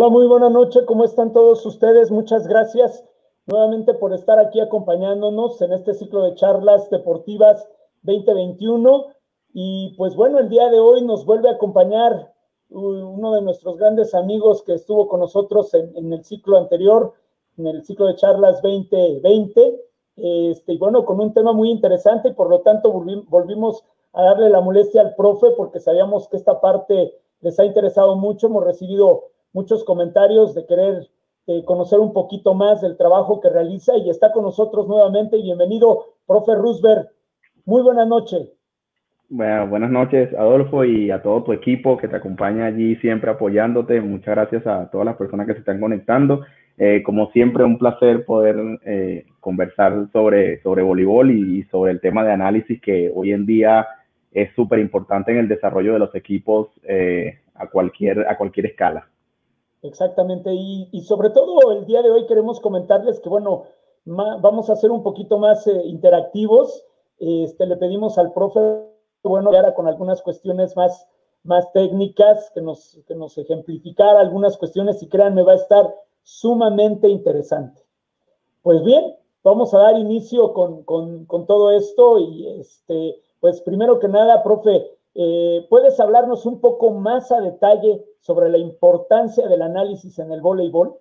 Hola, muy buena noche. ¿Cómo están todos ustedes? Muchas gracias nuevamente por estar aquí acompañándonos en este ciclo de charlas deportivas 2021. Y pues bueno, el día de hoy nos vuelve a acompañar uno de nuestros grandes amigos que estuvo con nosotros en, el ciclo anterior, en el ciclo de charlas 2020. Este, y bueno, con un tema muy interesante y por lo tanto volvimos a darle la molestia al profe porque sabíamos que esta parte les ha interesado mucho. Hemos recibido muchos comentarios de querer eh, conocer un poquito más del trabajo que realiza y está con nosotros nuevamente. Bienvenido, profe Roosberg. Muy buena noche. Buenas noches, Adolfo, y a todo tu equipo que te acompaña allí siempre apoyándote. Muchas gracias a todas las personas que se están conectando. Eh, como siempre, un placer poder eh, conversar sobre, sobre voleibol y, sobre el tema de análisis que hoy en día es súper importante en el desarrollo de los equipos a, cualquier, a cualquier escala. Exactamente, y, sobre todo el día de hoy queremos comentarles que, bueno, vamos a ser un poquito más eh, interactivos. Este, le pedimos al profe, bueno, ahora con algunas cuestiones más, más técnicas, que nos, que nos ejemplificara algunas cuestiones y créanme, va a estar sumamente interesante. Pues bien, vamos a dar inicio con, con todo esto y, este, pues primero que nada, profe, eh, ¿Puedes hablarnos un poco más a detalle sobre la importancia del análisis en el voleibol?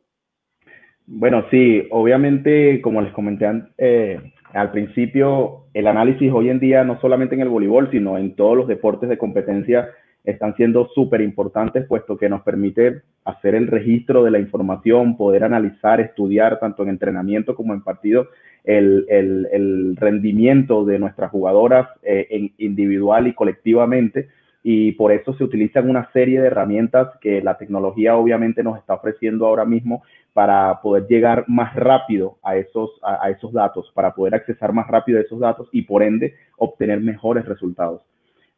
Bueno, sí, obviamente, como les comenté eh, al principio, el análisis hoy en día, no solamente en el voleibol, sino en todos los deportes de competencia, están siendo súper importantes, puesto que nos permite hacer el registro de la información, poder analizar, estudiar tanto en entrenamiento como en partido el, rendimiento de nuestras jugadoras eh, individual y colectivamente. Y por eso se utilizan una serie de herramientas que la tecnología obviamente nos está ofreciendo ahora mismo para poder llegar más rápido a esos, a esos datos, para poder accesar más rápido a esos datos y por ende obtener mejores resultados.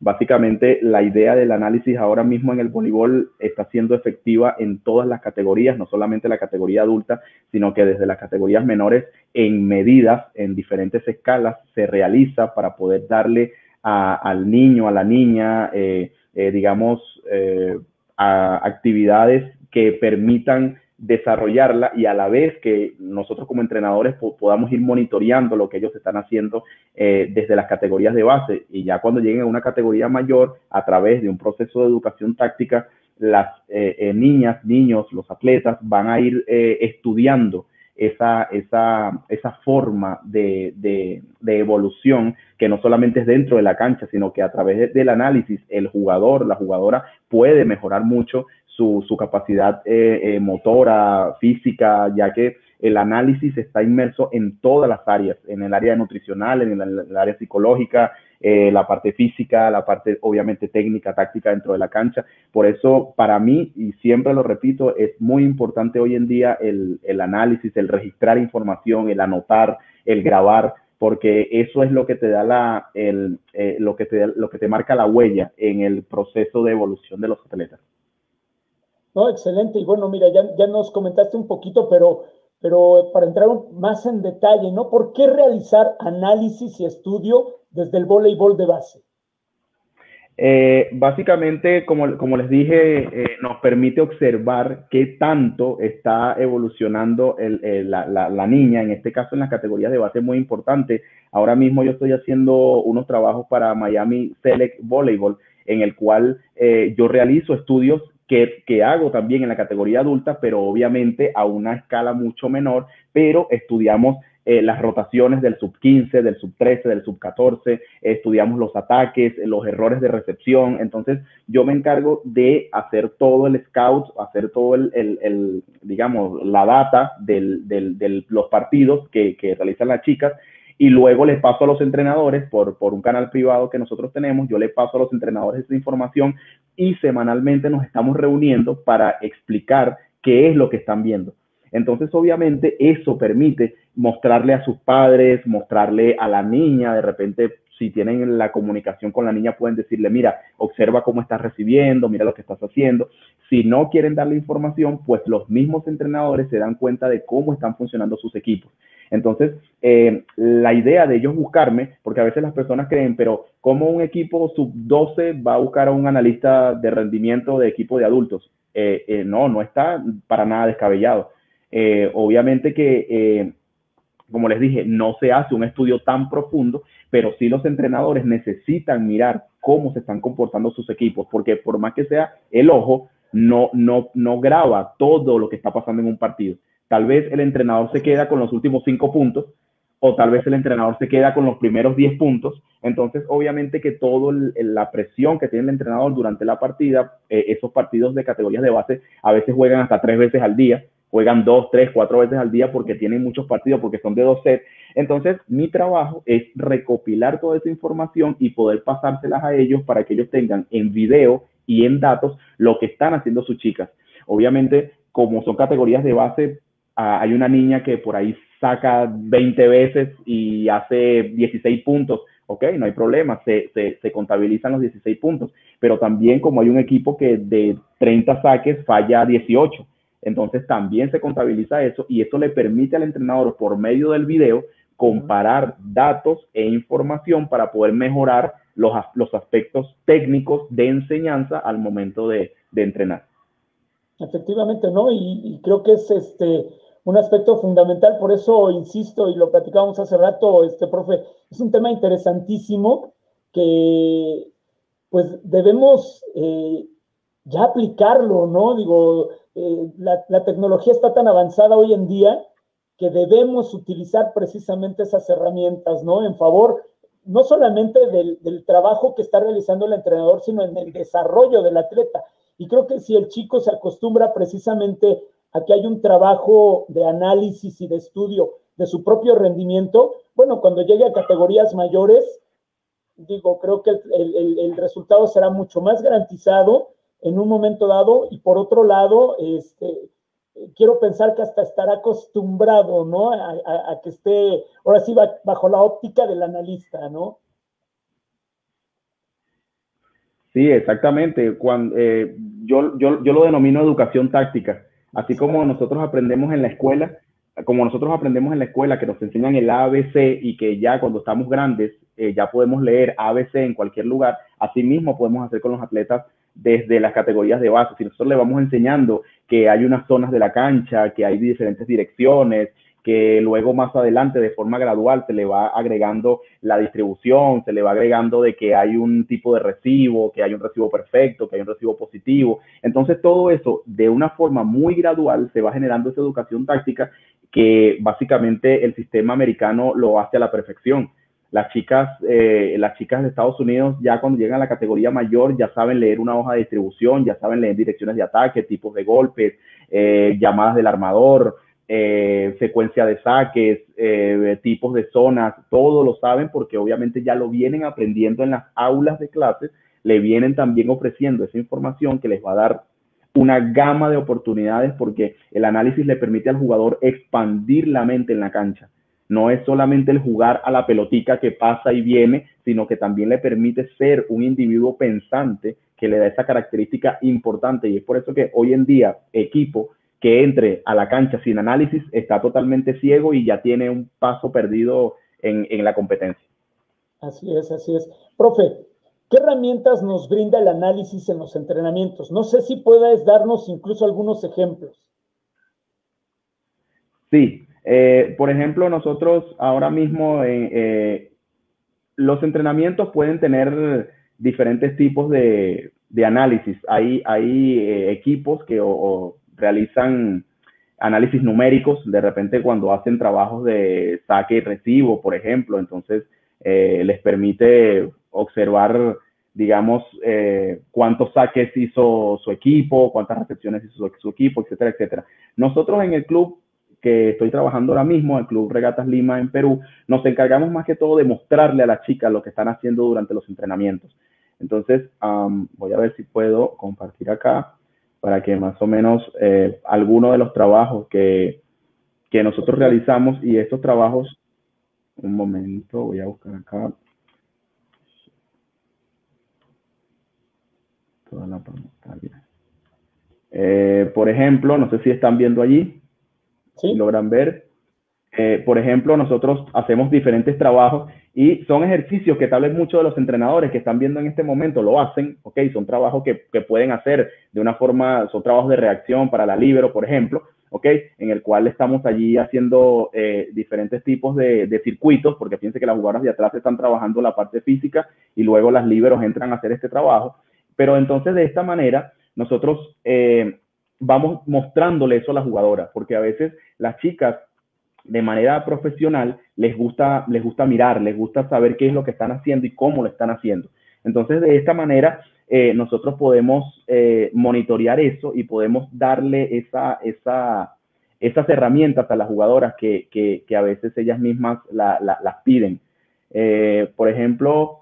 Básicamente, la idea del análisis ahora mismo en el voleibol está siendo efectiva en todas las categorías, no solamente la categoría adulta, sino que desde las categorías menores, en medidas, en diferentes escalas, se realiza para poder darle al niño, a la niña, eh, eh, digamos, eh, actividades que permitan desarrollarla y a la vez que nosotros como entrenadores podamos ir monitoreando lo que ellos están haciendo eh, desde las categorías de base. Y ya cuando lleguen a una categoría mayor a través de un proceso de educación táctica las eh, eh, niñas, niños, los atletas van a ir estudiando esa, esa, esa forma de, de, evolución que no solamente es dentro de la cancha, sino que a través del análisis el jugador, la jugadora puede mejorar mucho su, capacidad eh, eh, motora, física, ya que el análisis está inmerso en todas las áreas, en el área nutricional, en el, área psicológica, eh, la parte física, la parte obviamente técnica, táctica dentro de la cancha. Por eso, para mí, y siempre lo repito, es muy importante hoy en día el, análisis, el registrar información, el anotar, el grabar, porque eso es lo que te da la, el, lo, que te, lo que te marca la huella en el proceso de evolución de los atletas. No, excelente. Y bueno, mira, ya, ya nos comentaste un poquito, pero, pero para entrar más en detalle, ¿no? ¿Por qué realizar análisis y estudio desde el voleibol de base? Eh, básicamente, como, como, les dije, eh, nos permite observar qué tanto está evolucionando la, niña, en este caso en las categorías de base muy importante. Ahora mismo yo estoy haciendo unos trabajos para Miami Select Volleyball, en el cual eh, yo realizo estudios que, hago también en la categoría adulta, pero obviamente a una escala mucho menor, pero estudiamos eh, las rotaciones del sub 15, del sub 13, del sub 14, estudiamos los ataques, los errores de recepción. Entonces, yo me encargo de hacer todo el scout, hacer todo el, digamos, la data de los partidos que realizan las chicas y luego les paso a los entrenadores por, por un canal privado que nosotros tenemos, yo le paso a los entrenadores esa información y semanalmente nos estamos reuniendo para explicar qué es lo que están viendo. Entonces, obviamente, eso permite mostrarle a sus padres, mostrarle a la niña, de repente, si tienen la comunicación con la niña, pueden decirle, mira, observa cómo estás recibiendo, mira lo que estás haciendo. Si no quieren darle información, pues los mismos entrenadores se dan cuenta de cómo están funcionando sus equipos. Entonces, eh, la idea de ellos buscarme, porque a veces las personas creen, pero ¿cómo un equipo sub-12 va a buscar a un analista de rendimiento de equipo de adultos? no, no está para nada descabellado. obviamente que como les dije, no se hace un estudio tan profundo, pero sí los entrenadores necesitan mirar cómo se están comportando sus equipos, porque por más que sea el ojo, no, no, no graba todo lo que está pasando en un partido. Tal vez el entrenador se queda con los últimos cinco puntos, o tal vez el entrenador se queda con los primeros diez puntos. Entonces, obviamente que toda la presión que tiene el entrenador durante la partida, eh, esos partidos de categorías de base, a veces juegan hasta tres veces al día juegan dos, tres, cuatro veces al día porque tienen muchos partidos, porque son de dos sets. Entonces, mi trabajo es recopilar toda esa información y poder pasárselas a ellos para que ellos tengan en video y en datos lo que están haciendo sus chicas. Obviamente, como son categorías de base, ah, hay una niña que por ahí saca 20 veces y hace 16 puntos. Ok, no hay problema, se, se, se contabilizan los 16 puntos, pero también como hay un equipo que de 30 saques falla 18 entonces también se contabiliza eso y eso le permite al entrenador por medio del video comparar datos e información para poder mejorar los, los aspectos técnicos de enseñanza al momento de, entrenar. Efectivamente, ¿no? Y, creo que es este un aspecto fundamental, por eso insisto y lo platicábamos hace rato, este profe, es un tema interesantísimo que pues debemos eh, ya aplicarlo, ¿no? Digo, eh, la, tecnología está tan avanzada hoy en día que debemos utilizar precisamente esas herramientas, ¿no? En favor no solamente del, del, trabajo que está realizando el entrenador, sino en el desarrollo del atleta. Y creo que si el chico se acostumbra precisamente a que hay un trabajo de análisis y de estudio de su propio rendimiento, bueno, cuando llegue a categorías mayores, digo, creo que el, el, el resultado será mucho más garantizado en un momento dado y por otro lado, este, quiero pensar que hasta estará acostumbrado, ¿no? A, que esté, ahora sí, bajo la óptica del analista, ¿no? Sí, exactamente. Cuando, eh, yo, yo, yo lo denomino educación táctica. Así como nosotros aprendemos en la escuela, como nosotros aprendemos en la escuela que nos enseñan el ABC y que ya cuando estamos grandes eh, ya podemos leer ABC en cualquier lugar, así mismo podemos hacer con los atletas desde las categorías de base. Si nosotros le vamos enseñando que hay unas zonas de la cancha, que hay diferentes direcciones, que luego más adelante de forma gradual se le va agregando la distribución, se le va agregando de que hay un tipo de recibo, que hay un recibo perfecto, que hay un recibo positivo. Entonces todo eso de una forma muy gradual se va generando esa educación táctica que básicamente el sistema americano lo hace a la perfección. Las chicas, eh, las chicas de Estados Unidos ya cuando llegan a la categoría mayor ya saben leer una hoja de distribución, ya saben leer direcciones de ataque, tipos de golpes, eh, llamadas del armador, eh, secuencia de saques, tipos de zonas, todo lo saben porque obviamente ya lo vienen aprendiendo en las aulas de clases, le vienen también ofreciendo esa información que les va a dar una gama de oportunidades porque el análisis le permite al jugador expandir la mente en la cancha no es solamente el jugar a la pelotica que pasa y viene, sino que también le permite ser un individuo pensante que le da esa característica importante. Y es por eso que hoy en día equipo que entre a la cancha sin análisis está totalmente ciego y ya tiene un paso perdido en, la competencia. Así es, así es. Profe, ¿qué herramientas nos brinda el análisis en los entrenamientos? No sé si puedes darnos incluso algunos ejemplos. Sí, eh, por ejemplo, nosotros ahora mismo eh, eh, los entrenamientos pueden tener diferentes tipos de, análisis. Hay, hay equipos que realizan análisis numéricos, de repente cuando hacen trabajos de saque y recibo, por ejemplo, entonces les permite observar, digamos, cuántos saques hizo su equipo, cuántas recepciones hizo su, su equipo, etcétera, etcétera. Nosotros en el club que estoy trabajando ahora mismo, el Club Regatas Lima en Perú, nos encargamos más que todo de mostrarle a las chicas lo que están haciendo durante los entrenamientos. Entonces, voy a ver si puedo compartir acá para que más o menos eh, algunos de los trabajos que, que nosotros realizamos y estos trabajos, un momento, voy a buscar acá. Toda la pantalla. Eh, por ejemplo, no sé si están viendo allí. ¿Sí? logran ver. Eh, por ejemplo, nosotros hacemos diferentes trabajos y son ejercicios que tal vez muchos de los entrenadores que están viendo en este momento lo hacen, ¿ok? Son trabajos que, que pueden hacer de una forma, son trabajos de reacción para la libero, por ejemplo, ¿ok? En el cual estamos allí haciendo eh, diferentes tipos de, circuitos, porque fíjense que las jugadoras de atrás están trabajando la parte física y luego las liberos entran a hacer este trabajo. Pero entonces de esta manera nosotros eh, vamos mostrándole eso a las jugadoras, porque a veces las chicas de manera profesional les gusta, les gusta mirar, les gusta saber qué es lo que están haciendo y cómo lo están haciendo. Entonces, de esta manera, eh, nosotros podemos eh, monitorear eso y podemos darle esa, esa, esas herramientas a las jugadoras que, que, a veces ellas mismas la, la, las piden. Eh, por ejemplo,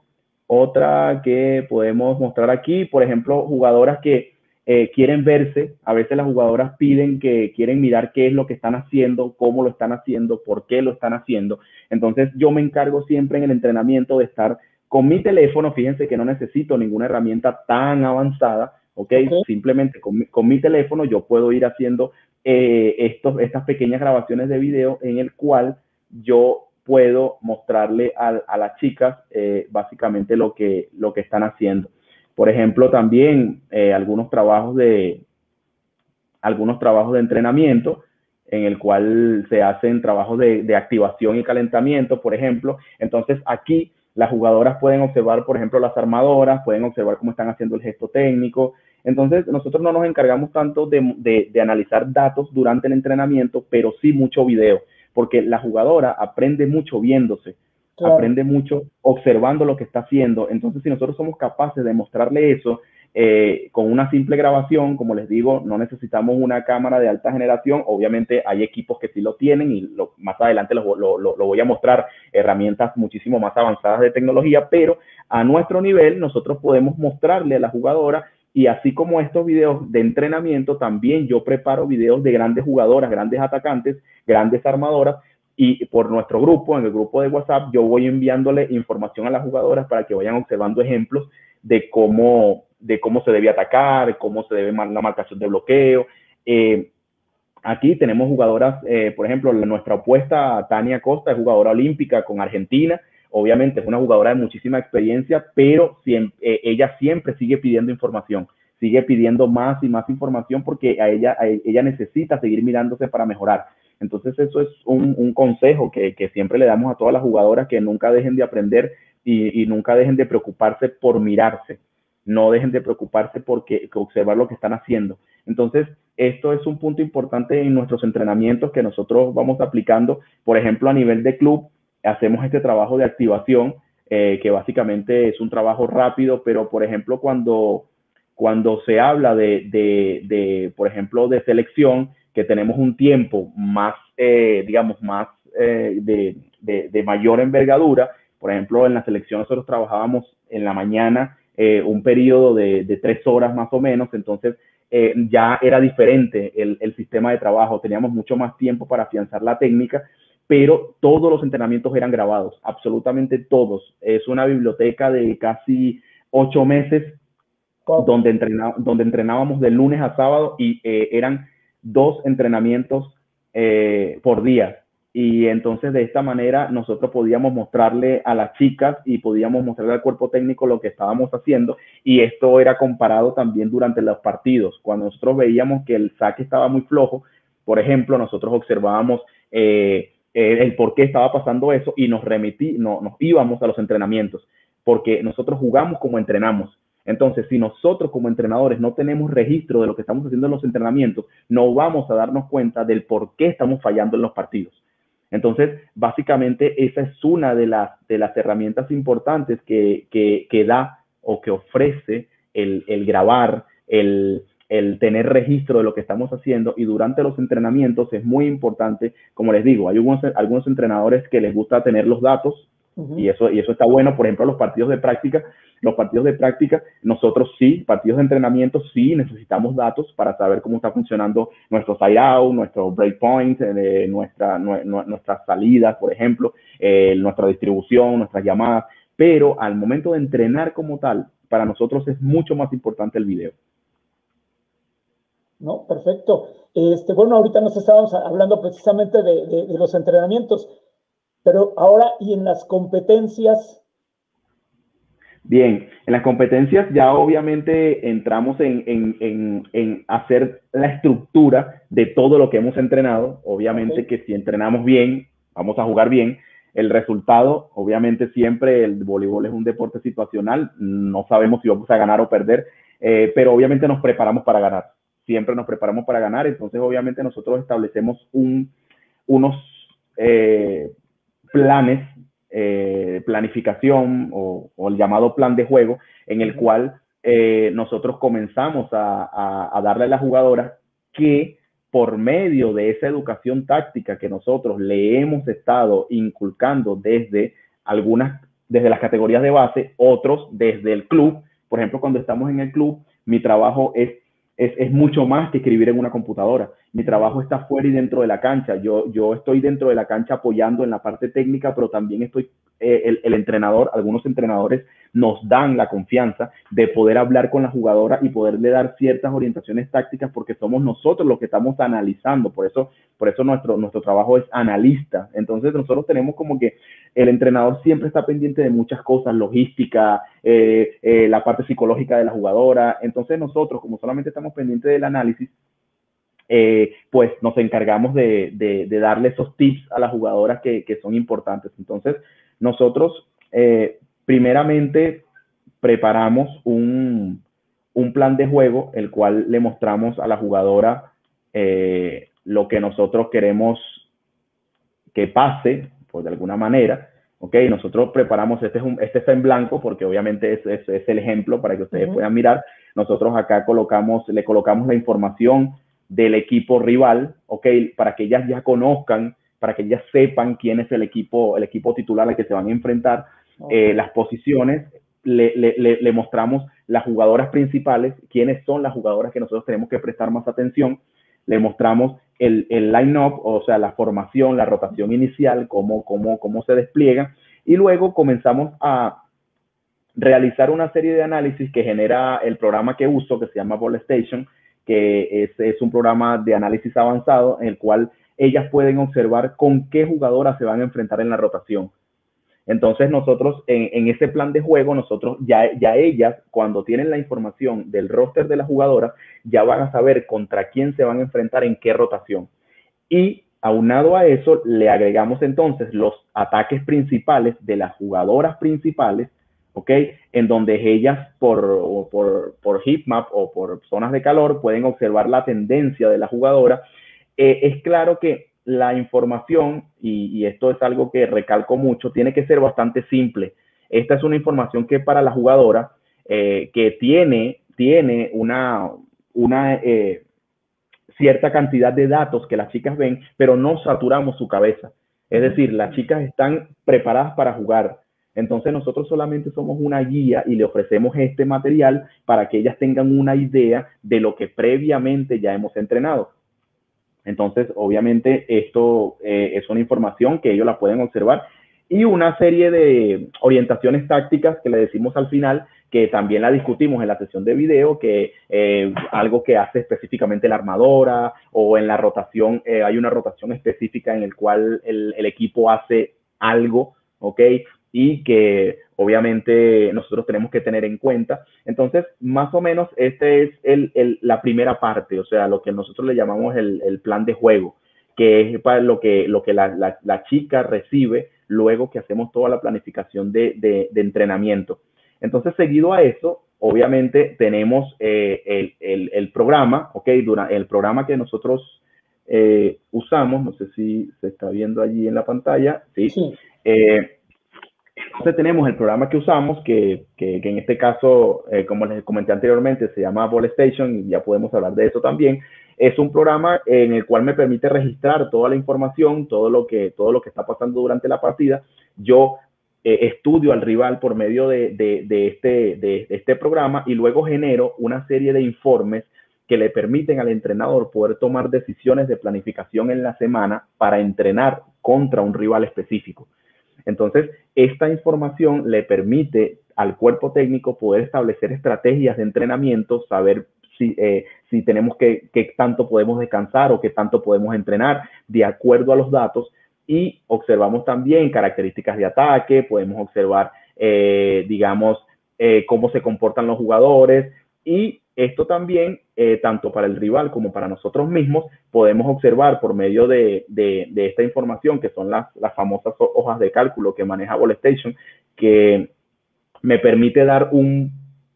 otra que podemos mostrar aquí, por ejemplo, jugadoras que eh, quieren verse, a veces las jugadoras piden que quieren mirar qué es lo que están haciendo, cómo lo están haciendo, por qué lo están haciendo. Entonces yo me encargo siempre en el entrenamiento de estar con mi teléfono, fíjense que no necesito ninguna herramienta tan avanzada, ¿ok? okay. Simplemente con mi, con mi, teléfono yo puedo ir haciendo eh, estos, estas pequeñas grabaciones de video en el cual yo puedo mostrarle a, a las chicas eh, básicamente lo que, lo que están haciendo. Por ejemplo, también eh, algunos trabajos de algunos trabajos de entrenamiento en el cual se hacen trabajos de, activación y calentamiento, por ejemplo. Entonces aquí las jugadoras pueden observar, por ejemplo, las armadoras, pueden observar cómo están haciendo el gesto técnico. Entonces nosotros no nos encargamos tanto de, de, de analizar datos durante el entrenamiento, pero sí mucho video, porque la jugadora aprende mucho viéndose. Aprende mucho observando lo que está haciendo. Entonces, si nosotros somos capaces de mostrarle eso eh, con una simple grabación, como les digo, no necesitamos una cámara de alta generación. Obviamente hay equipos que sí lo tienen y más adelante lo, lo, lo, voy a mostrar herramientas muchísimo más avanzadas de tecnología, pero a nuestro nivel nosotros podemos mostrarle a la jugadora y así como estos videos de entrenamiento, también yo preparo videos de grandes jugadoras, grandes atacantes, grandes armadoras, y por nuestro grupo, en el grupo de WhatsApp, yo voy enviándole información a las jugadoras para que vayan observando ejemplos de cómo, de cómo se debe atacar, cómo se debe la marcación de bloqueo. Eh, aquí tenemos jugadoras, eh, por ejemplo, nuestra opuesta, Tania Costa, es jugadora olímpica con Argentina. Obviamente es una jugadora de muchísima experiencia, pero siempre, eh, ella siempre sigue pidiendo información, sigue pidiendo más y más información porque a ella, ella necesita seguir mirándose para mejorar. Entonces eso es un, consejo que, siempre le damos a todas las jugadoras que nunca dejen de aprender y, nunca dejen de preocuparse por mirarse, no dejen de preocuparse por observar lo que están haciendo. Entonces, esto es un punto importante en nuestros entrenamientos que nosotros vamos aplicando. Por ejemplo, a nivel de club, hacemos este trabajo de activación, eh, que básicamente es un trabajo rápido, pero por ejemplo, cuando, cuando se habla de, de por ejemplo, de selección, que tenemos un tiempo más, eh, digamos, más eh, de, de, de, mayor envergadura. Por ejemplo, en la selección nosotros trabajábamos en la mañana eh, un periodo de, de, tres horas más o menos, entonces eh, ya era diferente el, el, sistema de trabajo, teníamos mucho más tiempo para afianzar la técnica, pero todos los entrenamientos eran grabados, absolutamente todos. Es una biblioteca de casi ocho meses donde, entrená, donde entrenábamos de lunes a sábado y eh, eran dos entrenamientos eh, por día. Y entonces de esta manera nosotros podíamos mostrarle a las chicas y podíamos mostrarle al cuerpo técnico lo que estábamos haciendo. Y esto era comparado también durante los partidos. Cuando nosotros veíamos que el saque estaba muy flojo, por ejemplo, nosotros observábamos eh, el por qué estaba pasando eso y nos remití, no, nos íbamos a los entrenamientos, porque nosotros jugamos como entrenamos. Entonces, si nosotros como entrenadores no tenemos registro de lo que estamos haciendo en los entrenamientos, no vamos a darnos cuenta del por qué estamos fallando en los partidos. Entonces, básicamente, esa es una de las, de las herramientas importantes que, que, que da o que ofrece el, el grabar, el, el, tener registro de lo que estamos haciendo y durante los entrenamientos es muy importante, como les digo, hay algunos, algunos entrenadores que les gusta tener los datos uh -huh. y, eso, y eso está bueno, por ejemplo, los partidos de práctica, los partidos de práctica, nosotros sí, partidos de entrenamiento, sí necesitamos datos para saber cómo está funcionando nuestro side out, nuestro breakpoint, eh, nuestra, nu nuestras salidas, por ejemplo, eh, nuestra distribución, nuestras llamadas, pero al momento de entrenar como tal, para nosotros es mucho más importante el video. No, perfecto. Este, bueno, ahorita nos estábamos hablando precisamente de, los entrenamientos, pero ahora y en las competencias. Bien, en las competencias ya obviamente entramos en, hacer la estructura de todo lo que hemos entrenado. Obviamente que si entrenamos bien, vamos a jugar bien. El resultado, obviamente siempre el voleibol es un deporte situacional, no sabemos si vamos a ganar o perder, eh, pero obviamente nos preparamos para ganar siempre nos preparamos para ganar, entonces obviamente nosotros establecemos un, unos eh, planes, eh, planificación o, el llamado plan de juego, en el cual eh, nosotros comenzamos a, a, darle a la jugadora que por medio de esa educación táctica que nosotros le hemos estado inculcando desde algunas, desde las categorías de base, otros desde el club. Por ejemplo, cuando estamos en el club, mi trabajo es es, mucho más que escribir en una computadora. Mi trabajo está fuera y dentro de la cancha. Yo, yo estoy dentro de la cancha apoyando en la parte técnica, pero también estoy, eh, el, entrenador, algunos entrenadores nos dan la confianza de poder hablar con la jugadora y poderle dar ciertas orientaciones tácticas porque somos nosotros los que estamos analizando. Por eso, por eso nuestro, nuestro trabajo es analista. Entonces nosotros tenemos como que el entrenador siempre está pendiente de muchas cosas, logística, eh, eh, la parte psicológica de la jugadora. Entonces nosotros, como solamente estamos pendientes del análisis, pues nos encargamos de, de, darle esos tips a las jugadoras que son importantes. Entonces, nosotros primeramente preparamos un, un, plan de juego, el cual le mostramos a la jugadora lo que nosotros queremos que pase pues de alguna manera, ¿ok? Nosotros preparamos, este, es un, este está en blanco porque obviamente es, es, el ejemplo para que ustedes puedan mirar. Nosotros acá colocamos, le colocamos la información del equipo rival, ¿ok? Para que ellas ya conozcan, para que ellas sepan quién es el equipo, el equipo titular al que se van a enfrentar, eh, las posiciones, le, le, le, mostramos las jugadoras principales, quiénes son las jugadoras que nosotros tenemos que prestar más atención, le mostramos el, el line-up, o sea, la formación, la rotación inicial, cómo, cómo, cómo se despliega, y luego comenzamos a realizar una serie de análisis que genera el programa que uso, que se llama Ball Station, que es, es un programa de análisis avanzado en el cual ellas pueden observar con qué jugadoras se van a enfrentar en la rotación. Entonces nosotros en, ese plan de juego, nosotros ya, ya ellas, cuando tienen la información del roster de la jugadora, ya van a saber contra quién se van a enfrentar en qué rotación. Y aunado a eso, le agregamos entonces los ataques principales de las jugadoras principales, ¿ok? En donde ellas por, por, por heat map o por zonas de calor pueden observar la tendencia de la jugadora. Eh, es claro que la información, y, esto es algo que recalco mucho, tiene que ser bastante simple. Esta es una información que para la jugadora, eh, que tiene, tiene una, una eh, cierta cantidad de datos que las chicas ven, pero no saturamos su cabeza. Es decir, las chicas están preparadas para jugar. Entonces nosotros solamente somos una guía y le ofrecemos este material para que ellas tengan una idea de lo que previamente ya hemos entrenado. Entonces, obviamente, esto eh, es una información que ellos la pueden observar y una serie de orientaciones tácticas que le decimos al final, que también la discutimos en la sesión de video, que eh, algo que hace específicamente la armadora o en la rotación, eh, hay una rotación específica en el cual el, el equipo hace algo, ¿ok? Y que obviamente nosotros tenemos que tener en cuenta. Entonces, más o menos, esta es el, la primera parte, o sea, lo que nosotros le llamamos el, plan de juego, que es para lo que, lo que la, la, chica recibe luego que hacemos toda la planificación de, de, entrenamiento. Entonces, seguido a eso, obviamente tenemos eh, el, el, programa, ¿ok? Durante el programa que nosotros eh, usamos, no sé si se está viendo allí en la pantalla, ¿sí? sí. Eh, entonces tenemos el programa que usamos, que, que, en este caso, eh, como les comenté anteriormente, se llama Ball Station y ya podemos hablar de eso también. Es un programa en el cual me permite registrar toda la información, todo lo que, todo lo que está pasando durante la partida. Yo eh, estudio al rival por medio de, de, de este, de este programa y luego genero una serie de informes que le permiten al entrenador poder tomar decisiones de planificación en la semana para entrenar contra un rival específico. Entonces, esta información le permite al cuerpo técnico poder establecer estrategias de entrenamiento, saber si, eh, si tenemos que, qué tanto podemos descansar o qué tanto podemos entrenar de acuerdo a los datos. Y observamos también características de ataque, podemos observar, eh, digamos, eh, cómo se comportan los jugadores y esto también, eh, tanto para el rival como para nosotros mismos, podemos observar por medio de, de, esta información, que son las, las, famosas hojas de cálculo que maneja Ballstation, que me permite dar un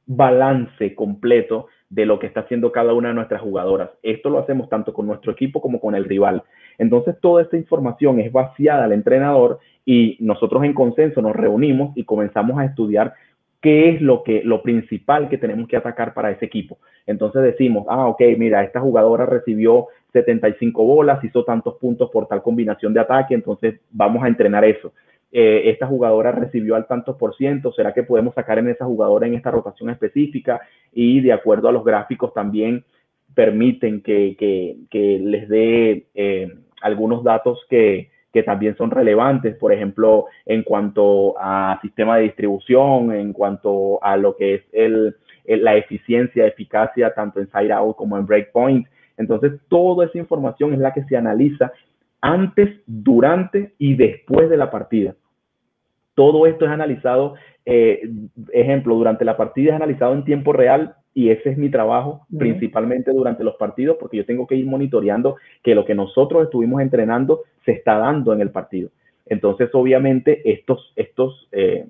balance completo de lo que está haciendo cada una de nuestras jugadoras. Esto lo hacemos tanto con nuestro equipo como con el rival. Entonces, toda esta información es vaciada al entrenador y nosotros en consenso nos reunimos y comenzamos a estudiar qué es lo, que, lo principal que tenemos que atacar para ese equipo. Entonces decimos, ah, ok, mira, esta jugadora recibió 75 bolas, hizo tantos puntos por tal combinación de ataque, entonces vamos a entrenar eso. Eh, esta jugadora recibió al tantos por ciento, ¿será que podemos sacar en esa jugadora en esta rotación específica? Y de acuerdo a los gráficos también permiten que, que, les dé eh, algunos datos que, que también son relevantes, por ejemplo, en cuanto a sistema de distribución, en cuanto a lo que es el, la eficiencia, eficacia, tanto en side out como en breakpoint. Entonces, toda esa información es la que se analiza antes, durante y después de la partida. Todo esto es analizado, eh, ejemplo, durante la partida es analizado en tiempo real y ese es mi trabajo principalmente durante los partidos porque yo tengo que ir monitoreando que lo que nosotros estuvimos entrenando se está dando en el partido. Entonces, obviamente, estos, estos, eh,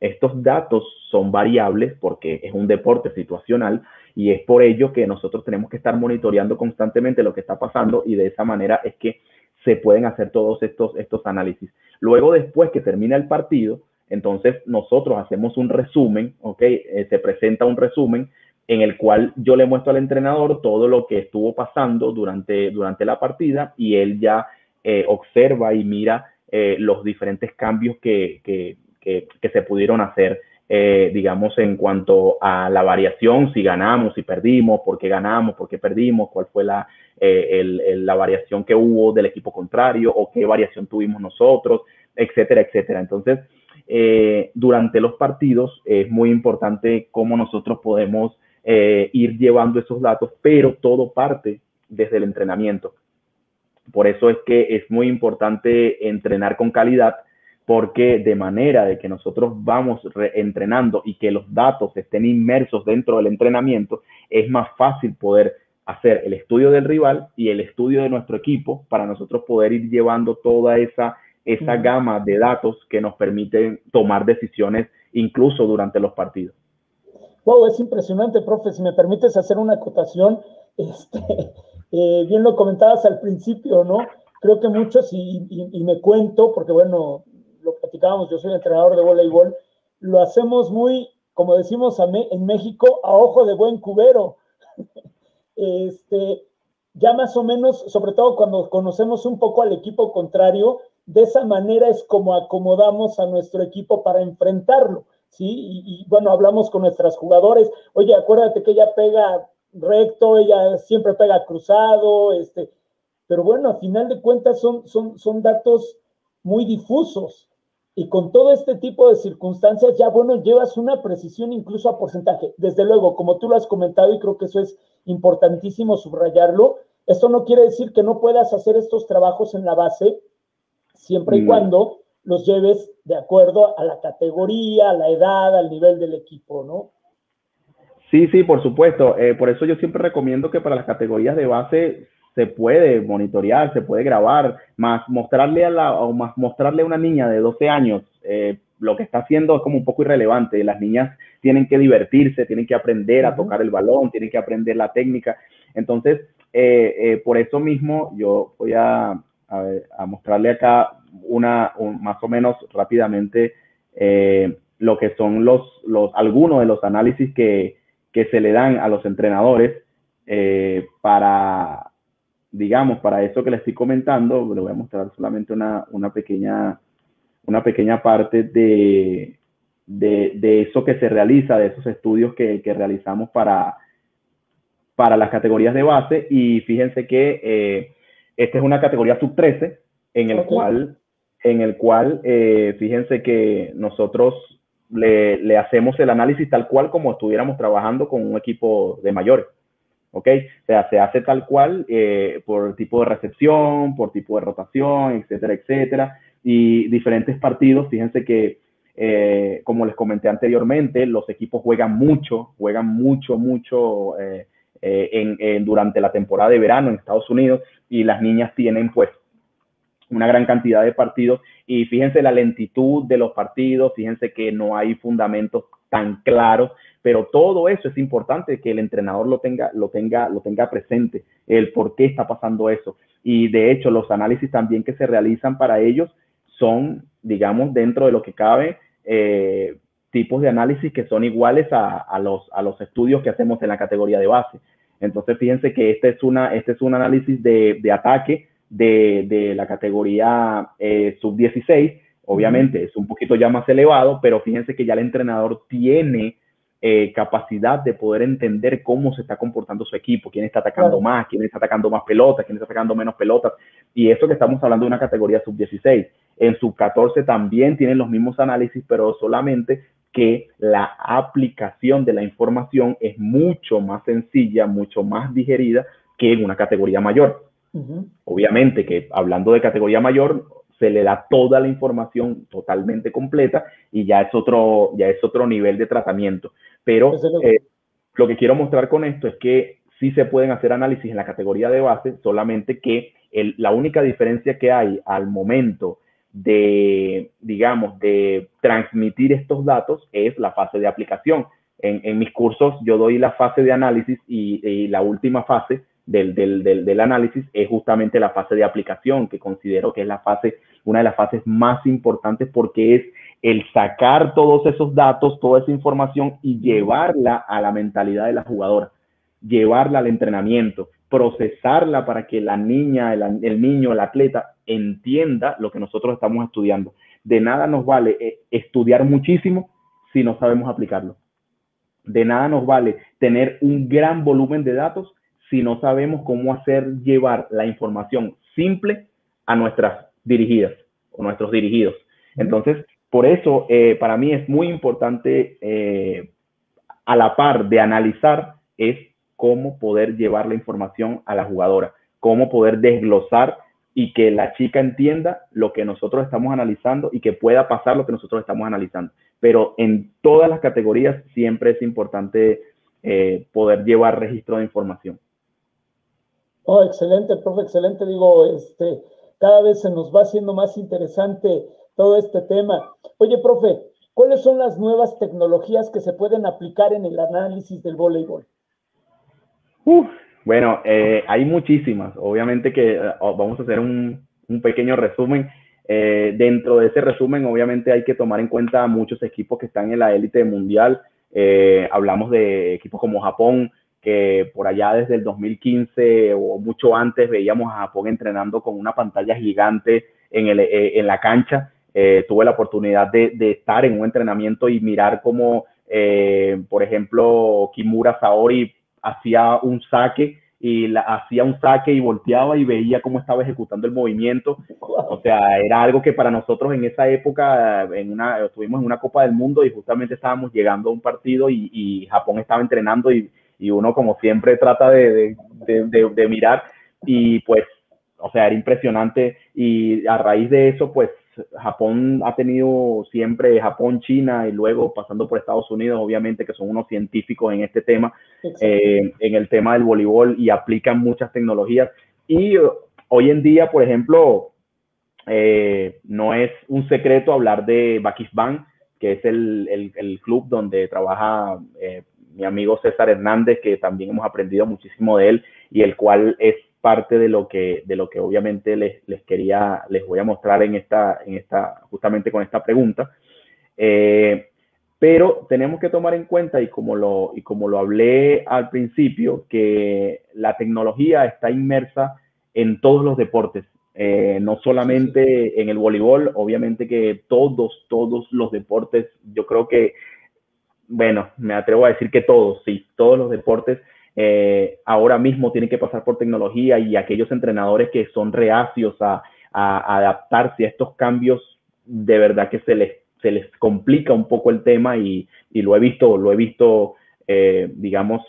estos datos son variables porque es un deporte situacional y es por ello que nosotros tenemos que estar monitoreando constantemente lo que está pasando y de esa manera es que se pueden hacer todos estos, estos análisis. Luego, después que termina el partido, entonces nosotros hacemos un resumen, ¿ok? Eh, se presenta un resumen en el cual yo le muestro al entrenador todo lo que estuvo pasando durante, durante la partida y él ya eh, observa y mira eh, los diferentes cambios que, que, que, se pudieron hacer, eh, digamos, en cuanto a la variación, si ganamos, si perdimos, por qué ganamos, por qué perdimos, cuál fue la, la variación que hubo del equipo contrario o qué variación tuvimos nosotros, etcétera, etcétera. Entonces, durante los partidos es muy importante cómo nosotros podemos eh, ir llevando esos datos, pero todo parte desde el entrenamiento. Por eso es que es muy importante entrenar con calidad, porque de manera de que nosotros vamos entrenando y que los datos estén inmersos dentro del entrenamiento, es más fácil poder hacer el estudio del rival y el estudio de nuestro equipo para nosotros poder ir llevando toda esa, esa gama de datos que nos permiten tomar decisiones incluso durante los partidos. Wow, es impresionante, profe. Si me permites hacer una acotación, este, eh, bien lo comentabas al principio, ¿no? Creo que muchos, y, me cuento, porque bueno, lo platicábamos, yo soy entrenador de voleibol, lo hacemos muy, como decimos en México, a ojo de buen cubero. este, ya más o menos, sobre todo cuando conocemos un poco al equipo contrario, de esa manera es como acomodamos a nuestro equipo para enfrentarlo. ¿Sí? Y, bueno, hablamos con nuestras jugadores, oye, acuérdate que ella pega recto, ella siempre pega cruzado, este, pero bueno, a final de cuentas son, son, son datos muy difusos. Y con todo este tipo de circunstancias, ya bueno, llevas una precisión incluso a porcentaje. Desde luego, como tú lo has comentado, y creo que eso es importantísimo subrayarlo, esto no quiere decir que no puedas hacer estos trabajos en la base, siempre y cuando los lleves de acuerdo a la categoría, a la edad, al nivel del equipo, ¿no? Sí, sí, por supuesto. Eh, por eso yo siempre recomiendo que para las categorías de base se puede monitorear, se puede grabar, más mostrarle a la, o más mostrarle a una niña de 12 años eh, lo que está haciendo es como un poco irrelevante. Las niñas tienen que divertirse, tienen que aprender a tocar el balón, tienen que aprender la técnica. Entonces, eh, por eso mismo yo voy a, a mostrarle acá una, más o menos rápidamente eh, lo que son los, algunos de los análisis que, que se le dan a los entrenadores eh, para, digamos, para eso que le estoy comentando, le voy a mostrar solamente una, una pequeña, una pequeña parte de, de, eso que se realiza, de esos estudios que, que, realizamos para, para las categorías de base. Y fíjense que eh, esta es una categoría sub 13, en el cual en el cual, eh, fíjense que nosotros le, hacemos el análisis tal cual como estuviéramos trabajando con un equipo de mayores. ¿ok? O sea, se hace tal cual eh, por tipo de recepción, por tipo de rotación, etcétera, etcétera. Y diferentes partidos, fíjense que, eh, como les comenté anteriormente, los equipos juegan mucho, juegan mucho, mucho eh, en, durante la temporada de verano en Estados Unidos y las niñas tienen pues una gran cantidad de partidos y fíjense la lentitud de los partidos, fíjense que no hay fundamentos tan claros pero todo eso es importante que el entrenador lo tenga, lo tenga, lo tenga presente, el por qué está pasando eso. Y de hecho, los análisis también que se realizan para ellos son, digamos, dentro de lo que cabe, eh, tipos de análisis que son iguales a, los, a los estudios que hacemos en la categoría de base. Entonces, fíjense que este es, una, este es un análisis de, ataque de, la categoría eh, sub-16. Obviamente es un poquito ya más elevado, pero fíjense que ya el entrenador tiene eh, capacidad de poder entender cómo se está comportando su equipo, quién está atacando más, quién está atacando más pelotas, quién está atacando menos pelotas. Y eso que estamos hablando de una categoría sub-16. En sub-14 también tienen los mismos análisis, pero solamente que la aplicación de la información es mucho más sencilla, mucho más digerida que en una categoría mayor. Obviamente que hablando de categoría mayor, se le da toda la información totalmente completa y ya es otro, ya es otro nivel de tratamiento. Pero eh, lo que quiero mostrar con esto es que sí se pueden hacer análisis en la categoría de base, solamente que la única diferencia que hay al momento de, digamos, de transmitir estos datos es la fase de aplicación. En, mis cursos yo doy la fase de análisis y, la última fase del, del, del, análisis es justamente la fase de aplicación, que considero que es la fase, una de las fases más importantes porque es el sacar todos esos datos, toda esa información y llevarla a la mentalidad de la jugadora, llevarla al entrenamiento, procesarla para que la niña, el, niño, el atleta entienda lo que nosotros estamos estudiando. De nada nos vale eh, estudiar muchísimo si no sabemos aplicarlo. De nada nos vale tener un gran volumen de datos si no sabemos cómo hacer llevar la información simple a nuestras dirigidas o nuestros dirigidos. Entonces, por eso, eh, para mí es muy importante, eh, a la par de analizar, es cómo poder llevar la información a la jugadora, cómo poder desglosar y que la chica entienda lo que nosotros estamos analizando y que pueda pasar lo que nosotros estamos analizando. Pero en todas las categorías siempre es importante eh, poder llevar registro de información. Oh, excelente, profe, excelente. Digo, este, cada vez se nos va haciendo más interesante todo este tema. Oye, profe, ¿cuáles son las nuevas tecnologías que se pueden aplicar en el análisis del voleibol? Bueno, eh, hay muchísimas. Obviamente que eh, vamos a hacer un, pequeño resumen. Eh, dentro de ese resumen, obviamente hay que tomar en cuenta muchos equipos que están en la élite mundial. hablamos de equipos como Japón, que por allá desde el 2015 o mucho antes veíamos a Japón entrenando con una pantalla gigante en, el, en la cancha tuve la oportunidad de, estar en un entrenamiento y mirar cómo, por ejemplo, Kimura Saori hacía un saque y la, hacía un saque y volteaba y veía cómo estaba ejecutando el movimiento. O sea, era algo que para nosotros en esa época, en una, estuvimos en una Copa del Mundo y justamente estábamos llegando a un partido y, Japón estaba entrenando y, uno como siempre trata de, de, mirar y pues, o sea, era impresionante y a raíz de eso, pues Japón ha tenido siempre Japón, China y luego pasando por Estados Unidos, obviamente que son unos científicos en este tema, eh, en el tema del voleibol y aplican muchas tecnologías. Y hoy en día, por ejemplo, eh, no es un secreto hablar de Bakisban, que es el, el, club donde trabaja eh, mi amigo César Hernández, que también hemos aprendido muchísimo de él y el cual es parte de lo que, de lo que obviamente les, les quería, les voy a mostrar en esta, en esta, justamente con esta pregunta. Eh, pero tenemos que tomar en cuenta, y como, lo, y como lo hablé al principio, que la tecnología está inmersa en todos los deportes, eh, no solamente en el voleibol, obviamente que todos, todos los deportes, yo creo que, bueno, me atrevo a decir que todos, sí, todos los deportes eh, ahora mismo tienen que pasar por tecnología y aquellos entrenadores que son reacios a, adaptarse a estos cambios, de verdad que se les, se les complica un poco el tema y, lo he visto, lo he visto, eh, digamos,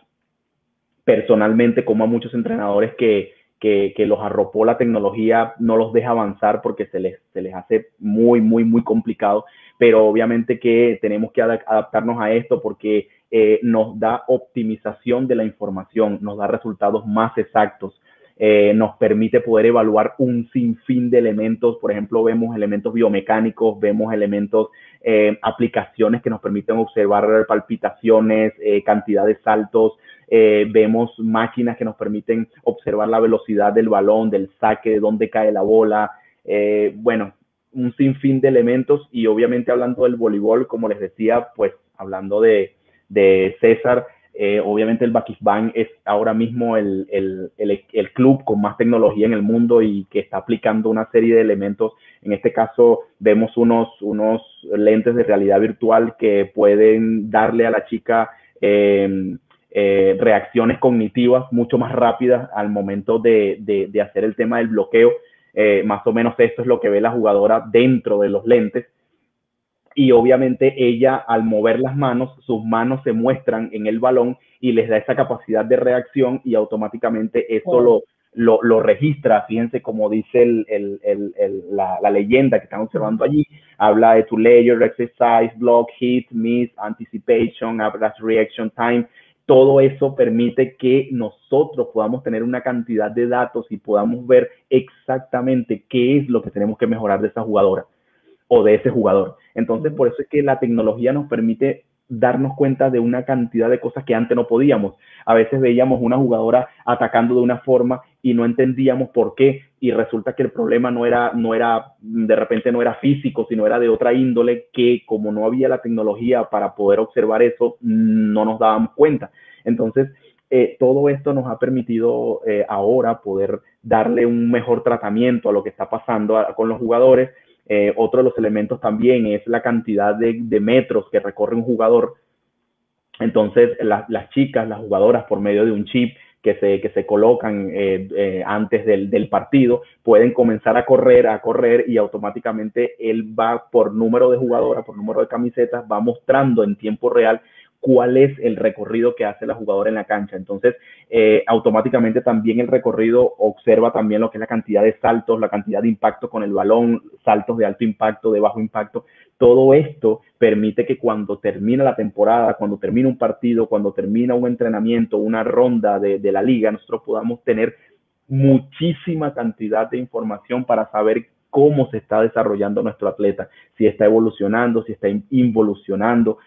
personalmente como a muchos entrenadores que, que, que, los arropó la tecnología, no los deja avanzar porque se les, se les hace muy, muy, muy complicado, pero obviamente que tenemos que adaptarnos a esto porque eh, nos da optimización de la información, nos da resultados más exactos. Eh, nos permite poder evaluar un sinfín de elementos. Por ejemplo, vemos elementos biomecánicos, vemos elementos, eh, aplicaciones que nos permiten observar palpitaciones, eh, cantidad de saltos, vemos máquinas que nos permiten observar la velocidad del balón, del saque, de dónde cae la bola. Bueno, un sinfín de elementos y obviamente hablando del voleibol, como les decía, pues hablando de, de César, eh, obviamente el Bakisban es ahora mismo el, el, el, club con más tecnología en el mundo y que está aplicando una serie de elementos. En este caso vemos unos, unos lentes de realidad virtual que pueden darle a la chica eh, eh, reacciones cognitivas mucho más rápidas al momento de, de, de hacer el tema del bloqueo. Eh, más o menos esto es lo que ve la jugadora dentro de los lentes y obviamente ella al mover las manos, sus manos se muestran en el balón y les da esa capacidad de reacción y automáticamente eso lo, lo, lo, registra. Fíjense como dice el, el, el, la, la, leyenda que están observando allí, habla de to layer, exercise, block, hit, miss, anticipation, average reaction time. Todo eso permite que nosotros podamos tener una cantidad de datos y podamos ver exactamente qué es lo que tenemos que mejorar de esa jugadora o de ese jugador. Entonces, por eso es que la tecnología nos permite darnos cuenta de una cantidad de cosas que antes no podíamos. A veces veíamos una jugadora atacando de una forma y no entendíamos por qué y resulta que el problema no era no era de repente no era físico, sino era de otra índole que como no había la tecnología para poder observar eso, no nos dábamos cuenta. Entonces, eh, todo esto nos ha permitido eh, ahora poder darle un mejor tratamiento a lo que está pasando a, con los jugadores eh, otro de los elementos también es la cantidad de, metros que recorre un jugador. Entonces, la, las chicas, las jugadoras, por medio de un chip que se, que se colocan eh, eh, antes del, del, partido, pueden comenzar a correr, a correr y automáticamente él va por número de jugadoras, por número de camisetas, va mostrando en tiempo real cuál es el recorrido que hace la jugadora en la cancha. Entonces, eh, automáticamente también el recorrido observa también lo que es la cantidad de saltos, la cantidad de impacto con el balón, saltos de alto impacto, de bajo impacto. Todo esto permite que cuando termina la temporada, cuando termina un partido, cuando termina un entrenamiento, una ronda de, de la liga, nosotros podamos tener muchísima cantidad de información para saber cómo se está desarrollando nuestro atleta, si está evolucionando, si está involucionando,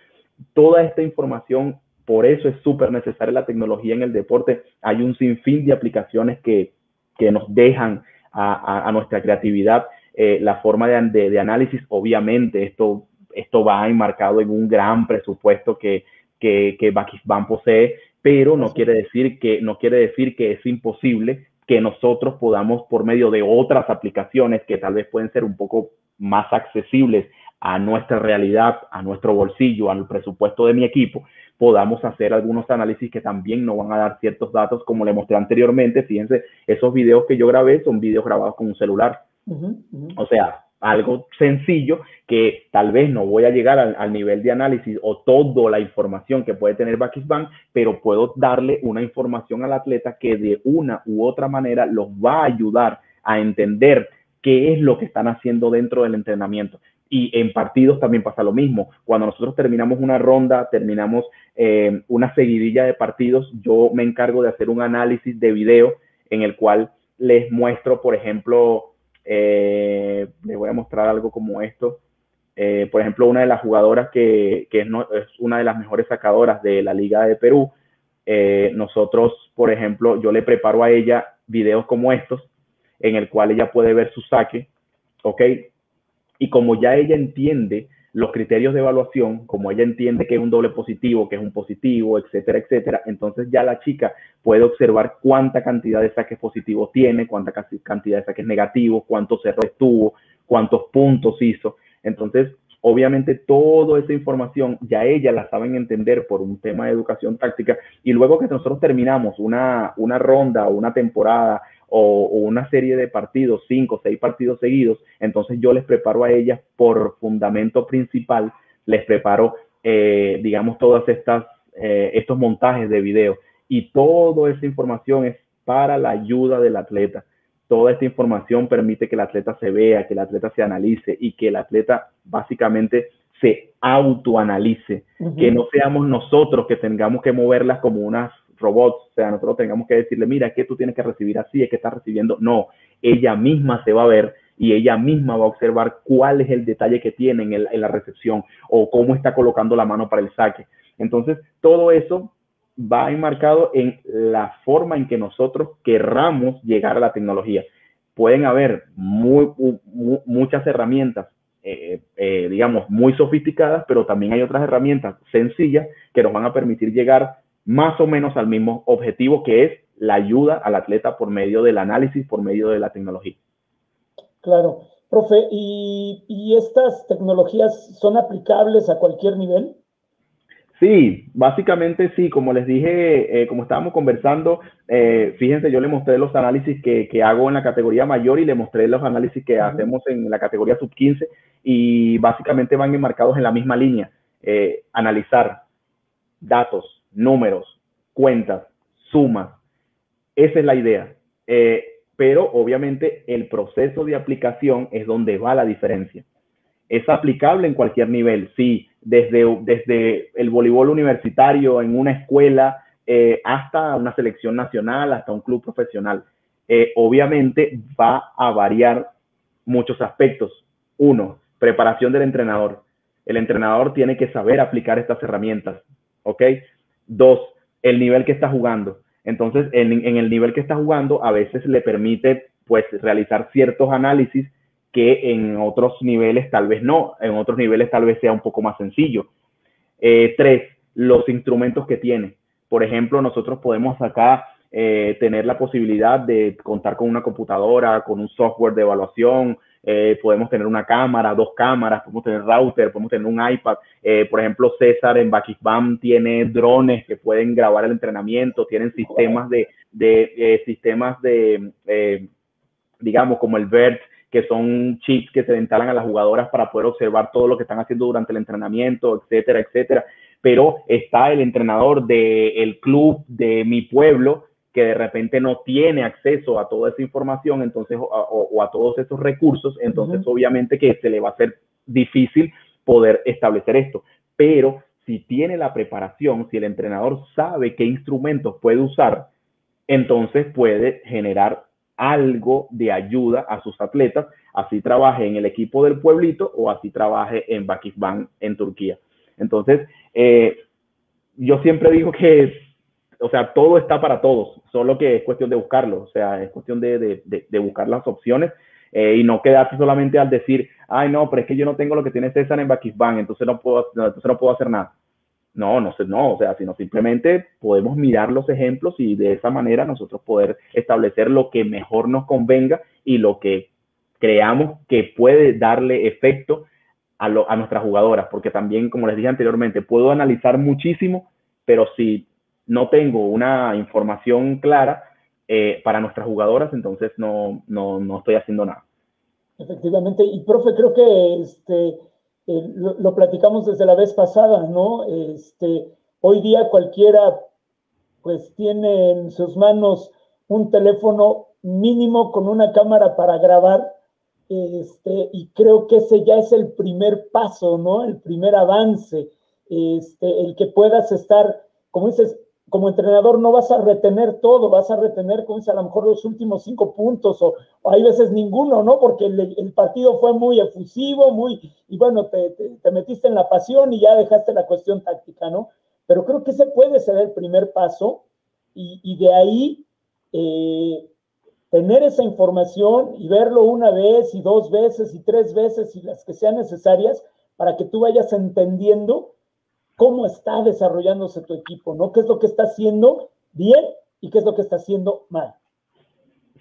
toda esta información, por eso es súper necesaria la tecnología en el deporte. Hay un sinfín de aplicaciones que, que nos dejan a, a, a nuestra creatividad. Eh, la forma de, de, de, análisis, obviamente, esto, esto va enmarcado en un gran presupuesto que, que, que Bakisban posee, pero no quiere, decir que, no quiere decir que es imposible que nosotros podamos, por medio de otras aplicaciones que tal vez pueden ser un poco más accesibles a nuestra realidad, a nuestro bolsillo, al presupuesto de mi equipo, podamos hacer algunos análisis que también nos van a dar ciertos datos, como le mostré anteriormente. Fíjense, esos videos que yo grabé son videos grabados con un celular. Uh -huh, uh -huh. O sea, algo sencillo que tal vez no voy a llegar al, al, nivel de análisis o toda la información que puede tener Bakisban, pero puedo darle una información al atleta que de una u otra manera los va a ayudar a entender qué es lo que están haciendo dentro del entrenamiento. Y en partidos también pasa lo mismo. Cuando nosotros terminamos una ronda, terminamos eh, una seguidilla de partidos, yo me encargo de hacer un análisis de video en el cual les muestro, por ejemplo, eh, les voy a mostrar algo como esto. Eh, por ejemplo, una de las jugadoras que, que es, no, es, una de las mejores sacadoras de la Liga de Perú, eh, nosotros, por ejemplo, yo le preparo a ella videos como estos, en el cual ella puede ver su saque, ¿ok? Y como ya ella entiende los criterios de evaluación, como ella entiende que es un doble positivo, que es un positivo, etcétera, etcétera, entonces ya la chica puede observar cuánta cantidad de saques positivos tiene, cuánta cantidad de saques negativos, cuántos errores tuvo, cuántos puntos hizo. Entonces, obviamente, toda esa información ya ella la saben entender por un tema de educación táctica. Y luego que nosotros terminamos una, una ronda o una temporada o, o, una serie de partidos, cinco o seis partidos seguidos, entonces yo les preparo a ellas por fundamento principal, les preparo, eh, digamos, todas estas, eh, estos montajes de video. Y toda esa información es para la ayuda del atleta. Toda esta información permite que el atleta se vea, que el atleta se analice y que el atleta básicamente se autoanalice, que no seamos nosotros que tengamos que moverlas como unas robots, o sea, nosotros tengamos que decirle, mira, que tú tienes que recibir así, es que estás recibiendo. No, ella misma se va a ver y ella misma va a observar cuál es el detalle que tiene en, la recepción o cómo está colocando la mano para el saque. Entonces, todo eso va enmarcado en la forma en que nosotros querramos llegar a la tecnología. Pueden haber muchas herramientas, eh, eh, digamos, muy sofisticadas, pero también hay otras herramientas sencillas que nos van a permitir llegar más o menos al mismo objetivo que es la ayuda al atleta por medio del análisis, por medio de la tecnología. Claro. Profe, ¿y, estas tecnologías son aplicables a cualquier nivel? Sí, básicamente sí, como les dije, eh, como estábamos conversando, eh, fíjense, yo le mostré los análisis que, hago en la categoría mayor y le mostré los análisis que hacemos en la categoría sub 15 y básicamente van enmarcados en la misma línea, eh, analizar datos, números, cuentas, sumas. Esa es la idea. Eh, pero obviamente el proceso de aplicación es donde va la diferencia. Es aplicable en cualquier nivel, sí, desde, desde el voleibol universitario en una escuela eh, hasta una selección nacional, hasta un club profesional. Eh, obviamente va a variar muchos aspectos. Uno, preparación del entrenador. El entrenador tiene que saber aplicar estas herramientas, ¿ok? Dos, el nivel que está jugando. Entonces, en, el nivel que está jugando, a veces le permite pues realizar ciertos análisis que en otros niveles tal vez no, en otros niveles tal vez sea un poco más sencillo. Eh, tres, los instrumentos que tiene. Por ejemplo, nosotros podemos acá eh, tener la posibilidad de contar con una computadora, con un software de evaluación, eh, podemos tener una cámara, dos cámaras, podemos tener router, podemos tener un iPad. Eh, por ejemplo, César en Bakisbam tiene drones que pueden grabar el entrenamiento, tienen sistemas de, de eh, sistemas de, digamos, como el BERT, que son chips que se instalan a las jugadoras para poder observar todo lo que están haciendo durante el entrenamiento, etcétera, etcétera. Pero está el entrenador del club de mi pueblo que de repente no tiene acceso a toda esa información, entonces, o, a todos esos recursos, entonces obviamente que se le va a hacer difícil poder establecer esto. Pero si tiene la preparación, si el entrenador sabe qué instrumentos puede usar, entonces puede generar algo de ayuda a sus atletas, así trabaje en el equipo del pueblito o así trabaje en Bakisban en Turquía. Entonces, eh, yo siempre digo que o sea, todo está para todos, solo que es cuestión de buscarlo, o sea, es cuestión de, buscar las opciones eh, y no quedarse solamente al decir, ay, no, pero es que yo no tengo lo que tiene César en Bakisban, entonces no puedo, entonces no puedo hacer nada. No, no, no, o sea, sino simplemente podemos mirar los ejemplos y de esa manera nosotros poder establecer lo que mejor nos convenga y lo que creamos que puede darle efecto a, a nuestras jugadoras, porque también, como les dije anteriormente, puedo analizar muchísimo, pero si no tengo una información clara eh, para nuestras jugadoras, entonces no, no, estoy haciendo nada. Efectivamente, y profe, creo que este, eh, lo, platicamos desde la vez pasada, ¿no? Este, hoy día cualquiera pues tiene en sus manos un teléfono mínimo con una cámara para grabar, este, y creo que ese ya es el primer paso, ¿no? El primer avance, este, el que puedas estar, como dices, como entrenador no vas a retener todo, vas a retener, dice, a lo mejor los últimos cinco puntos o, hay veces ninguno, ¿no? Porque el, partido fue muy efusivo, muy, y bueno, te, metiste en la pasión y ya dejaste la cuestión táctica, ¿no? Pero creo que ese puede ser el primer paso y, de ahí eh, tener esa información y verlo una vez y dos veces y tres veces y las que sean necesarias para que tú vayas entendiendo cómo está desarrollándose tu equipo, ¿no? ¿Qué es lo que está haciendo bien y qué es lo que está haciendo mal?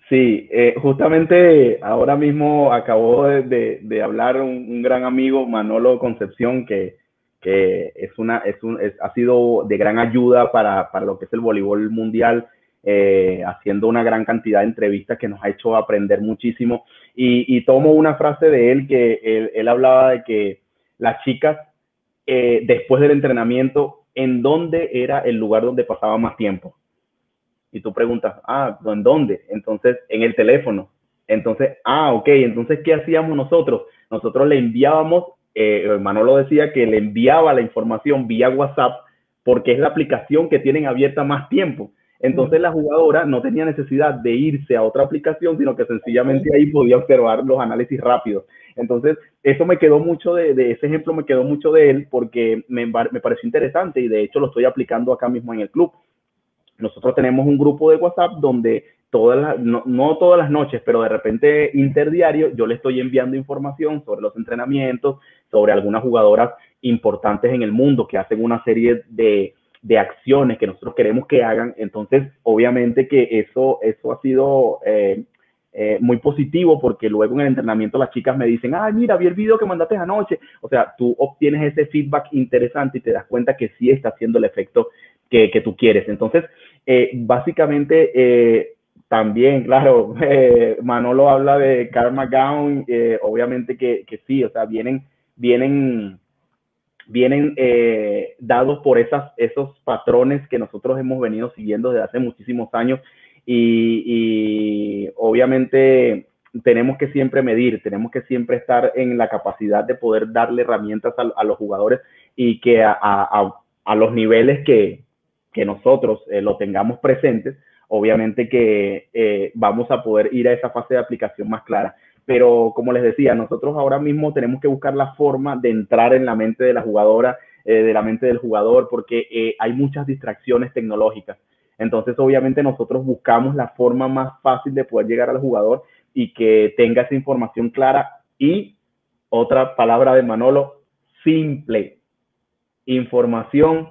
Sí, eh, justamente ahora mismo acabó de, hablar un, gran amigo, Manolo Concepción, que, es una, es un, ha sido de gran ayuda para, lo que es el voleibol mundial, eh, haciendo una gran cantidad de entrevistas que nos ha hecho aprender muchísimo. Y, tomo una frase de él que él, él hablaba de que las chicas eh, después del entrenamiento, en dónde era el lugar donde pasaba más tiempo. Y tú preguntas, ah, ¿en dónde? Entonces, en el teléfono. Entonces, ah, ok, entonces, ¿qué hacíamos nosotros? Nosotros le enviábamos, eh, Manolo decía que le enviaba la información vía WhatsApp porque es la aplicación que tienen abierta más tiempo. Entonces la jugadora no tenía necesidad de irse a otra aplicación, sino que sencillamente ahí podía observar los análisis rápidos. Entonces, eso me quedó mucho de, ese ejemplo, me quedó mucho de él porque me, me, pareció interesante y de hecho lo estoy aplicando acá mismo en el club. Nosotros tenemos un grupo de WhatsApp donde todas las, no, no, todas las noches, pero de repente interdiario, yo le estoy enviando información sobre los entrenamientos, sobre algunas jugadoras importantes en el mundo que hacen una serie de, de acciones que nosotros queremos que hagan. Entonces, obviamente que eso, eso ha sido eh, eh, muy positivo porque luego en el entrenamiento las chicas me dicen, ah, mira, vi el video que mandaste anoche. O sea, tú obtienes ese feedback interesante y te das cuenta que sí está haciendo el efecto que, que tú quieres. Entonces, eh, básicamente, eh, también, claro, Manolo habla de Karma Gown, obviamente que, que, sí, o sea, vienen, vienen, vienen dados por esas, esos patrones que nosotros hemos venido siguiendo desde hace muchísimos años y, obviamente tenemos que siempre medir, tenemos que siempre estar en la capacidad de poder darle herramientas a, los jugadores y que a, los niveles que, nosotros eh, lo tengamos presentes, obviamente que eh, vamos a poder ir a esa fase de aplicación más clara. Pero como les decía, nosotros ahora mismo tenemos que buscar la forma de entrar en la mente de la jugadora, eh, de la mente del jugador, porque hay muchas distracciones tecnológicas. Entonces, obviamente, nosotros buscamos la forma más fácil de poder llegar al jugador y que tenga esa información clara. Y otra palabra de Manolo, simple. Información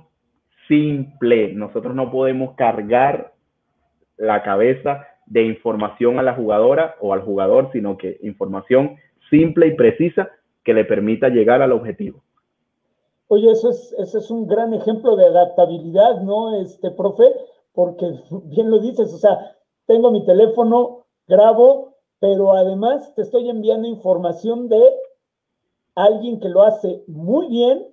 simple. Nosotros no podemos cargar la cabeza de información a la jugadora o al jugador, sino que información simple y precisa que le permita llegar al objetivo. Oye, ese es un gran ejemplo de adaptabilidad, ¿no, este profe? Porque bien lo dices, o sea, tengo mi teléfono, grabo, pero además te estoy enviando información de alguien que lo hace muy bien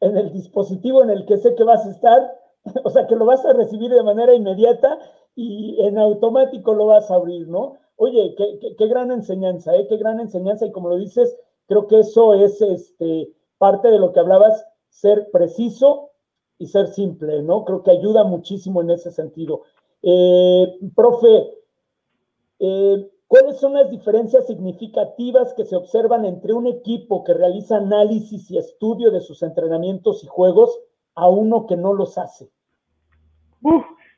en el dispositivo en el que sé que vas a estar, o sea, que lo vas a recibir de manera inmediata y en automático lo vas a abrir, ¿no? Oye, qué, gran enseñanza, ¿eh? Qué gran enseñanza y como lo dices, creo que eso es este, parte de lo que hablabas, ser preciso, y ser simple, ¿no? Creo que ayuda muchísimo en ese sentido. Eh, profe, eh, ¿cuáles son las diferencias significativas que se observan entre un equipo que realiza análisis y estudio de sus entrenamientos y juegos a uno que no los hace?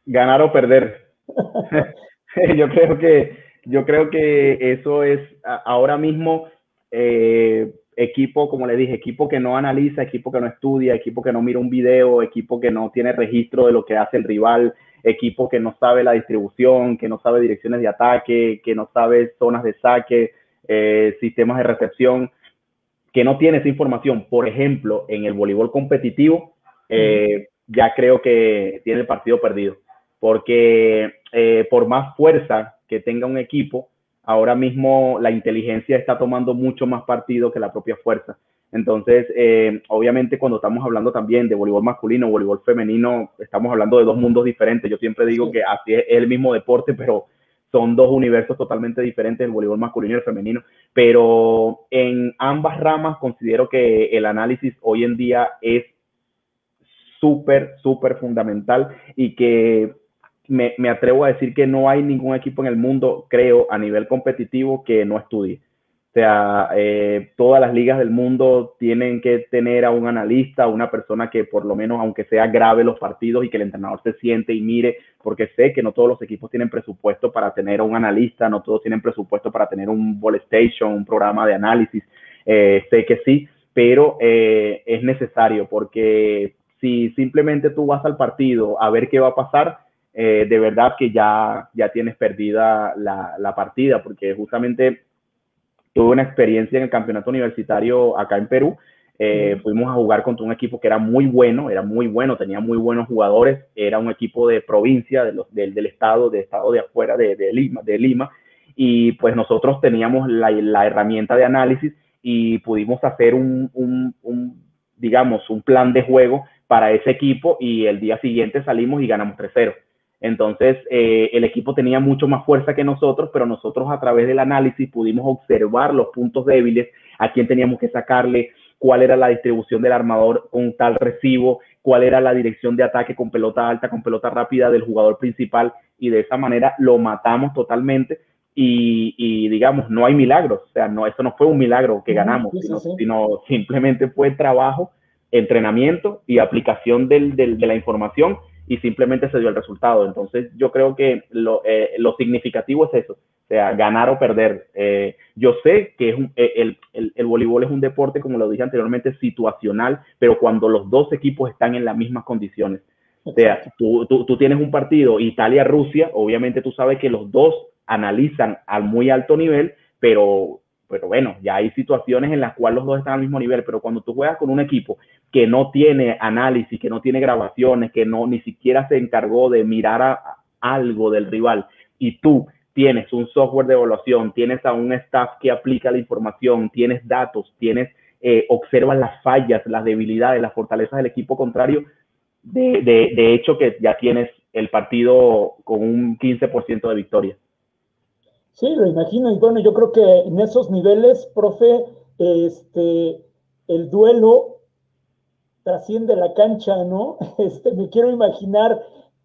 ganar o perder. yo creo que yo creo que eso es ahora mismo eh, equipo, como le dije, equipo que no analiza, equipo que no estudia, equipo que no mira un video, equipo que no tiene registro de lo que hace el rival, equipo que no sabe la distribución, que no sabe direcciones de ataque, que no sabe zonas de saque, eh, sistemas de recepción, que no tiene esa información. Por ejemplo, en el voleibol competitivo, eh, ya creo que tiene el partido perdido, porque eh, por más fuerza que tenga un equipo, ahora mismo la inteligencia está tomando mucho más partido que la propia fuerza. Entonces, eh, obviamente cuando estamos hablando también de voleibol masculino, voleibol femenino, estamos hablando de dos mundos diferentes. Yo siempre digo que así es el mismo deporte, pero son dos universos totalmente diferentes, el voleibol masculino y el femenino. Pero en ambas ramas considero que el análisis hoy en día es súper, súper fundamental y que me, me, atrevo a decir que no hay ningún equipo en el mundo, creo, a nivel competitivo que no estudie. O sea, eh, todas las ligas del mundo tienen que tener a un analista, una persona que por lo menos, aunque sea grave los partidos y que el entrenador se siente y mire, porque sé que no todos los equipos tienen presupuesto para tener a un analista, no todos tienen presupuesto para tener un ball station, un programa de análisis. Eh, sé que sí, pero eh, es necesario porque si simplemente tú vas al partido a ver qué va a pasar, eh, de verdad que ya, ya tienes perdida la, la, partida, porque justamente tuve una experiencia en el campeonato universitario acá en Perú. Eh, fuimos a jugar contra un equipo que era muy bueno, era muy bueno, tenía muy buenos jugadores, era un equipo de provincia, de los, del, del estado, de estado de afuera de, de, Lima, de Lima, y pues nosotros teníamos la, la herramienta de análisis y pudimos hacer un, un, un, digamos, un plan de juego para ese equipo y el día siguiente salimos y ganamos 3-0. Entonces, eh, el equipo tenía mucho más fuerza que nosotros, pero nosotros a través del análisis pudimos observar los puntos débiles, a quién teníamos que sacarle, cuál era la distribución del armador con tal recibo, cuál era la dirección de ataque con pelota alta, con pelota rápida del jugador principal, y de esa manera lo matamos totalmente. Y, digamos, no hay milagros, o sea, no, eso no fue un milagro que ganamos, sino, simplemente fue trabajo, entrenamiento y aplicación del, de la información y simplemente se dio el resultado. Entonces, yo creo que lo, eh, lo significativo es eso, o sea, ganar o perder. Eh, yo sé que es eh, el, el, el, voleibol es un deporte, como lo dije anteriormente, situacional, pero cuando los dos equipos están en las mismas condiciones. O sea, tú, tú, tú tienes un partido Italia-Rusia, obviamente tú sabes que los dos analizan al muy alto nivel, pero pero bueno, ya hay situaciones en las cuales los dos están al mismo nivel, pero cuando tú juegas con un equipo que no tiene análisis, que no tiene grabaciones, que no ni siquiera se encargó de mirar a, algo del rival y tú tienes un software de evaluación, tienes a un staff que aplica la información, tienes datos, tienes eh, observas las fallas, las debilidades, las fortalezas del equipo contrario, de, de, hecho que ya tienes el partido con un 15% de victoria. Sí, lo imagino. Y bueno, yo creo que en esos niveles, profe, este, el duelo trasciende la cancha, ¿no? Este, me quiero imaginar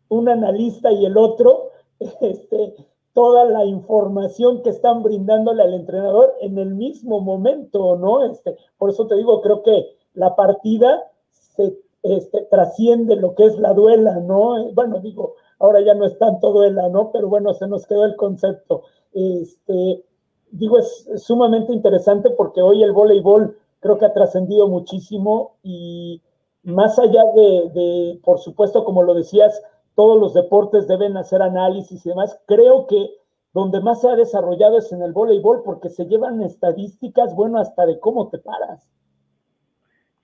un analista y el otro, este, toda la información que están brindándole al entrenador en el mismo momento, ¿no? Este, por eso te digo, creo que la partida se este, trasciende lo que es la duela, ¿no? Bueno, digo, ahora ya no es tanto duela, ¿no? Pero bueno, se nos quedó el concepto. Este, digo, es, sumamente interesante porque hoy el voleibol creo que ha trascendido muchísimo y más allá de, por supuesto, como lo decías, todos los deportes deben hacer análisis y demás, creo que donde más se ha desarrollado es en el voleibol porque se llevan estadísticas, bueno, hasta de cómo te paras.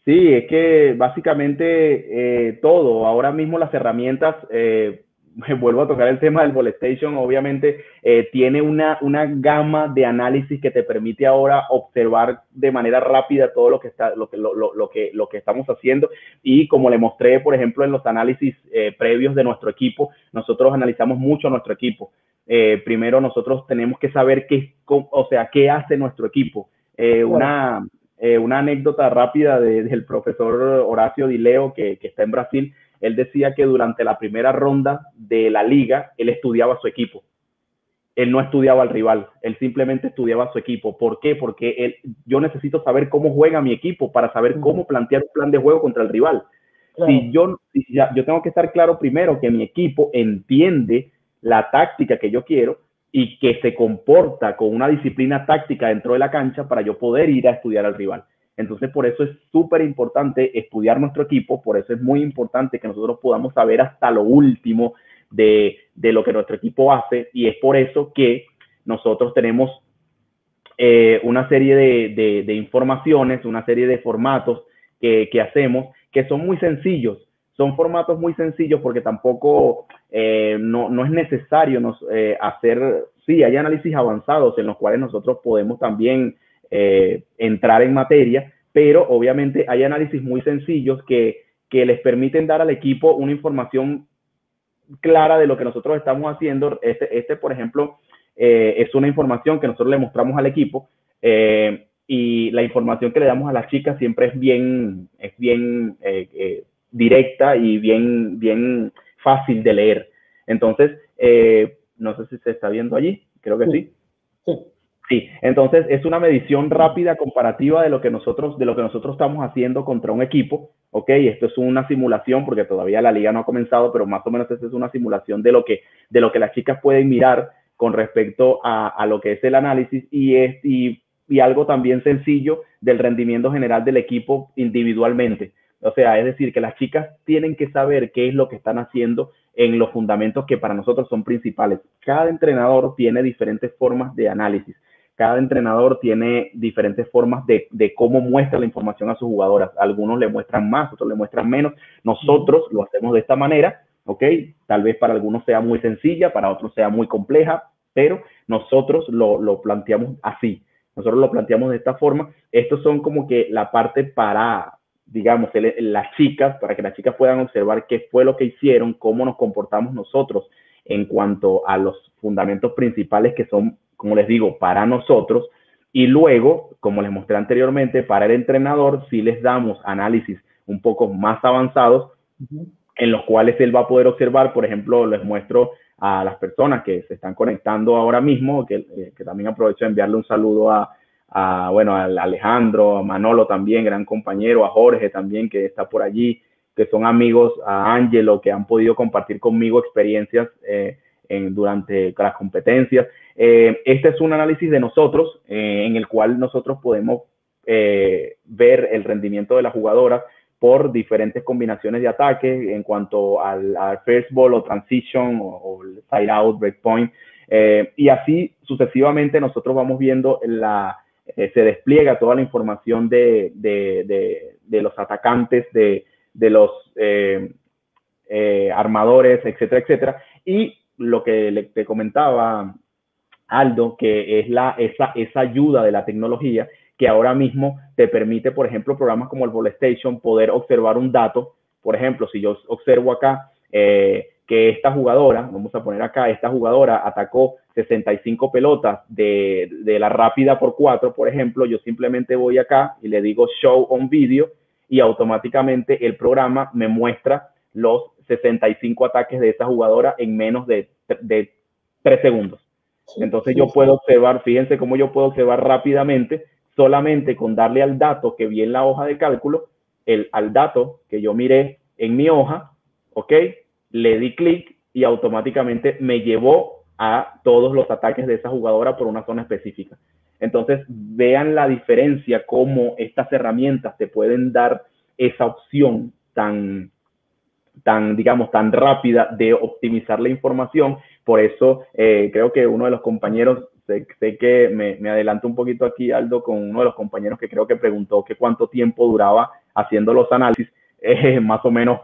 Sí, es que básicamente eh, todo, ahora mismo las herramientas, eh, vuelvo a tocar el tema del Volestation, obviamente eh, tiene una, una gama de análisis que te permite ahora observar de manera rápida todo lo que, está, lo que, lo, lo, que, lo que estamos haciendo. Y como le mostré, por ejemplo, en los análisis eh, previos de nuestro equipo, nosotros analizamos mucho nuestro equipo. Eh, primero nosotros tenemos que saber qué, o sea, qué hace nuestro equipo. una, una anécdota rápida del profesor Horacio Dileo, que, que está en Brasil, él decía que durante la primera ronda de la liga, él estudiaba su equipo. Él no estudiaba al rival, él simplemente estudiaba su equipo. ¿Por qué? Porque él, yo necesito saber cómo juega mi equipo para saber cómo plantear un plan de juego contra el rival. Si yo, yo tengo que estar claro primero que mi equipo entiende la táctica que yo quiero y que se comporta con una disciplina táctica dentro de la cancha para yo poder ir a estudiar al rival. Entonces, por eso es súper importante estudiar nuestro equipo, por eso es muy importante que nosotros podamos saber hasta lo último de, lo que nuestro equipo hace y es por eso que nosotros tenemos eh, una serie de, informaciones, una serie de formatos que, hacemos que son muy sencillos. Son formatos muy sencillos porque tampoco eh, no, es necesario eh, hacer, sí, hay análisis avanzados en los cuales nosotros podemos también eh, entrar en materia, pero obviamente hay análisis muy sencillos que, que les permiten dar al equipo una información clara de lo que nosotros estamos haciendo. Este, este por ejemplo, eh, es una información que nosotros le mostramos al equipo eh, y la información que le damos a las chicas siempre es bien, es bien directa y bien, bien fácil de leer. Entonces, no sé si se está viendo allí, creo que sí. sí. Sí, entonces es una medición rápida comparativa de lo que nosotros de lo que nosotros estamos haciendo contra un equipo, ¿ok? Esto es una simulación porque todavía la liga no ha comenzado, pero más o menos esta es una simulación de lo que de lo que las chicas pueden mirar con respecto a, lo que es el análisis y es y, y algo también sencillo del rendimiento general del equipo individualmente. O sea, es decir, que las chicas tienen que saber qué es lo que están haciendo en los fundamentos que para nosotros son principales. Cada entrenador tiene diferentes formas de análisis cada entrenador tiene diferentes formas de, cómo muestra la información a sus jugadoras. Algunos le muestran más, otros le muestran menos. Nosotros lo hacemos de esta manera, ¿ok? Tal vez para algunos sea muy sencilla, para otros sea muy compleja, pero nosotros lo, planteamos así. Nosotros lo planteamos de esta forma. Estos son como que la parte para, digamos, las chicas, para que las chicas puedan observar qué fue lo que hicieron, cómo nos comportamos nosotros en cuanto a los fundamentos principales que son, como les digo, para nosotros. Y luego, como les mostré anteriormente, para el entrenador sí les damos análisis un poco más avanzados en los cuales él va a poder observar, por ejemplo, les muestro a las personas que se están conectando ahora mismo, que, eh, que también aprovecho de enviarle un saludo a, a, bueno, a Alejandro, a Manolo también, gran compañero, a Jorge también, que está por allí, que son amigos, a Ángelo, que han podido compartir conmigo experiencias eh, durante las competencias. Eh, este es un análisis de nosotros, en el cual nosotros podemos ver el rendimiento de las jugadoras por diferentes combinaciones de ataque en cuanto al, first ball o transition o, side out, breakpoint. y así sucesivamente nosotros vamos viendo la, eh, se despliega toda la información de, de, los atacantes, de, los eh, eh, armadores, etcétera, etcétera. Y lo que le, te comentaba Aldo, que es la, esa, esa ayuda de la tecnología que ahora mismo te permite, por ejemplo, programas como el Ball Station, poder observar un dato. Por ejemplo, si yo observo acá eh, que esta jugadora, vamos a poner acá, esta jugadora atacó 65 pelotas de, de, la rápida por 4, por ejemplo, yo simplemente voy acá y le digo show on video y automáticamente el programa me muestra los 65 ataques de esa jugadora en menos de, de 3 segundos. Entonces yo puedo observar, fíjense cómo yo puedo observar rápidamente, solamente con darle al dato que vi en la hoja de cálculo, el, al dato que yo miré en mi hoja, ¿ok? le di clic y automáticamente me llevó a todos los ataques de esa jugadora por una zona específica. Entonces, vean la diferencia, cómo estas herramientas te pueden dar esa opción tan, tan, digamos, tan rápida de optimizar la información. Por eso eh, creo que uno de los compañeros, sé, que me, me, adelanto un poquito aquí, Aldo, con uno de los compañeros que creo que preguntó que cuánto tiempo duraba haciendo los análisis. Eh, más o menos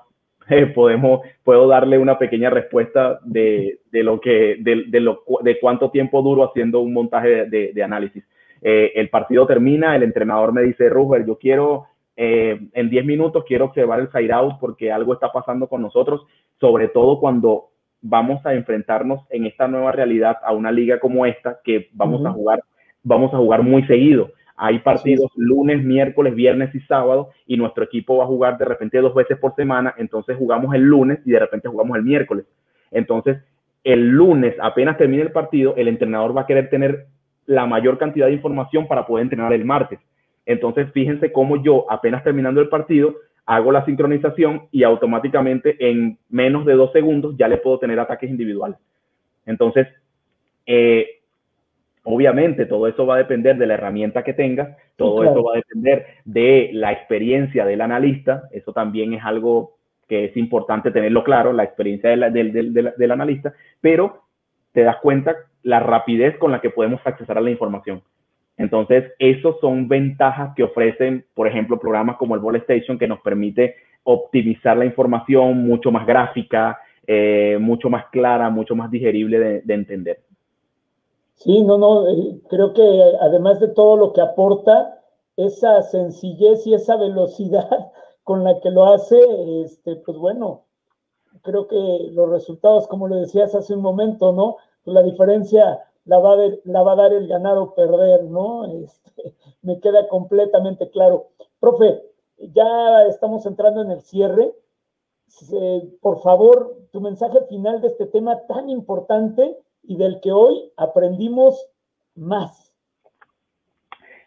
podemos, puedo darle una pequeña respuesta de, de lo que, de, de, lo, de cuánto tiempo duro haciendo un montaje de, de análisis. Eh, el partido termina, el entrenador me dice, Rubber, yo quiero, eh, en 10 minutos quiero observar el side out porque algo está pasando con nosotros, sobre todo cuando vamos a enfrentarnos en esta nueva realidad a una liga como esta que vamos a jugar, vamos a jugar muy seguido. Hay partidos lunes, miércoles, viernes y sábado y nuestro equipo va a jugar de repente dos veces por semana, entonces jugamos el lunes y de repente jugamos el miércoles. Entonces, el lunes, apenas termine el partido, el entrenador va a querer tener la mayor cantidad de información para poder entrenar el martes. Entonces, fíjense cómo yo, apenas terminando el partido, hago la sincronización y automáticamente en menos de dos segundos ya le puedo tener ataques individuales. Entonces, eh, Obviamente, todo eso va a depender de la herramienta que tengas, todo eso va a depender de la experiencia del analista, eso también es algo que es importante tenerlo claro, la experiencia del analista, pero te das cuenta la rapidez con la que podemos accesar a la información. Entonces, esos son ventajas que ofrecen, por ejemplo, programas como el Ball Station, que nos permite optimizar la información mucho más gráfica, eh, mucho más clara, mucho más digerible de entender. Sí, no, no, eh, creo que además de todo lo que aporta, esa sencillez y esa velocidad con la que lo hace, este, pues bueno, creo que los resultados, como lo decías hace un momento, ¿no? Pues la diferencia la va, la va a dar el ganar o perder, ¿no? Este, me queda completamente claro. Profe, ya estamos entrando en el cierre. por favor, tu mensaje final de este tema tan importante y del que hoy aprendimos más.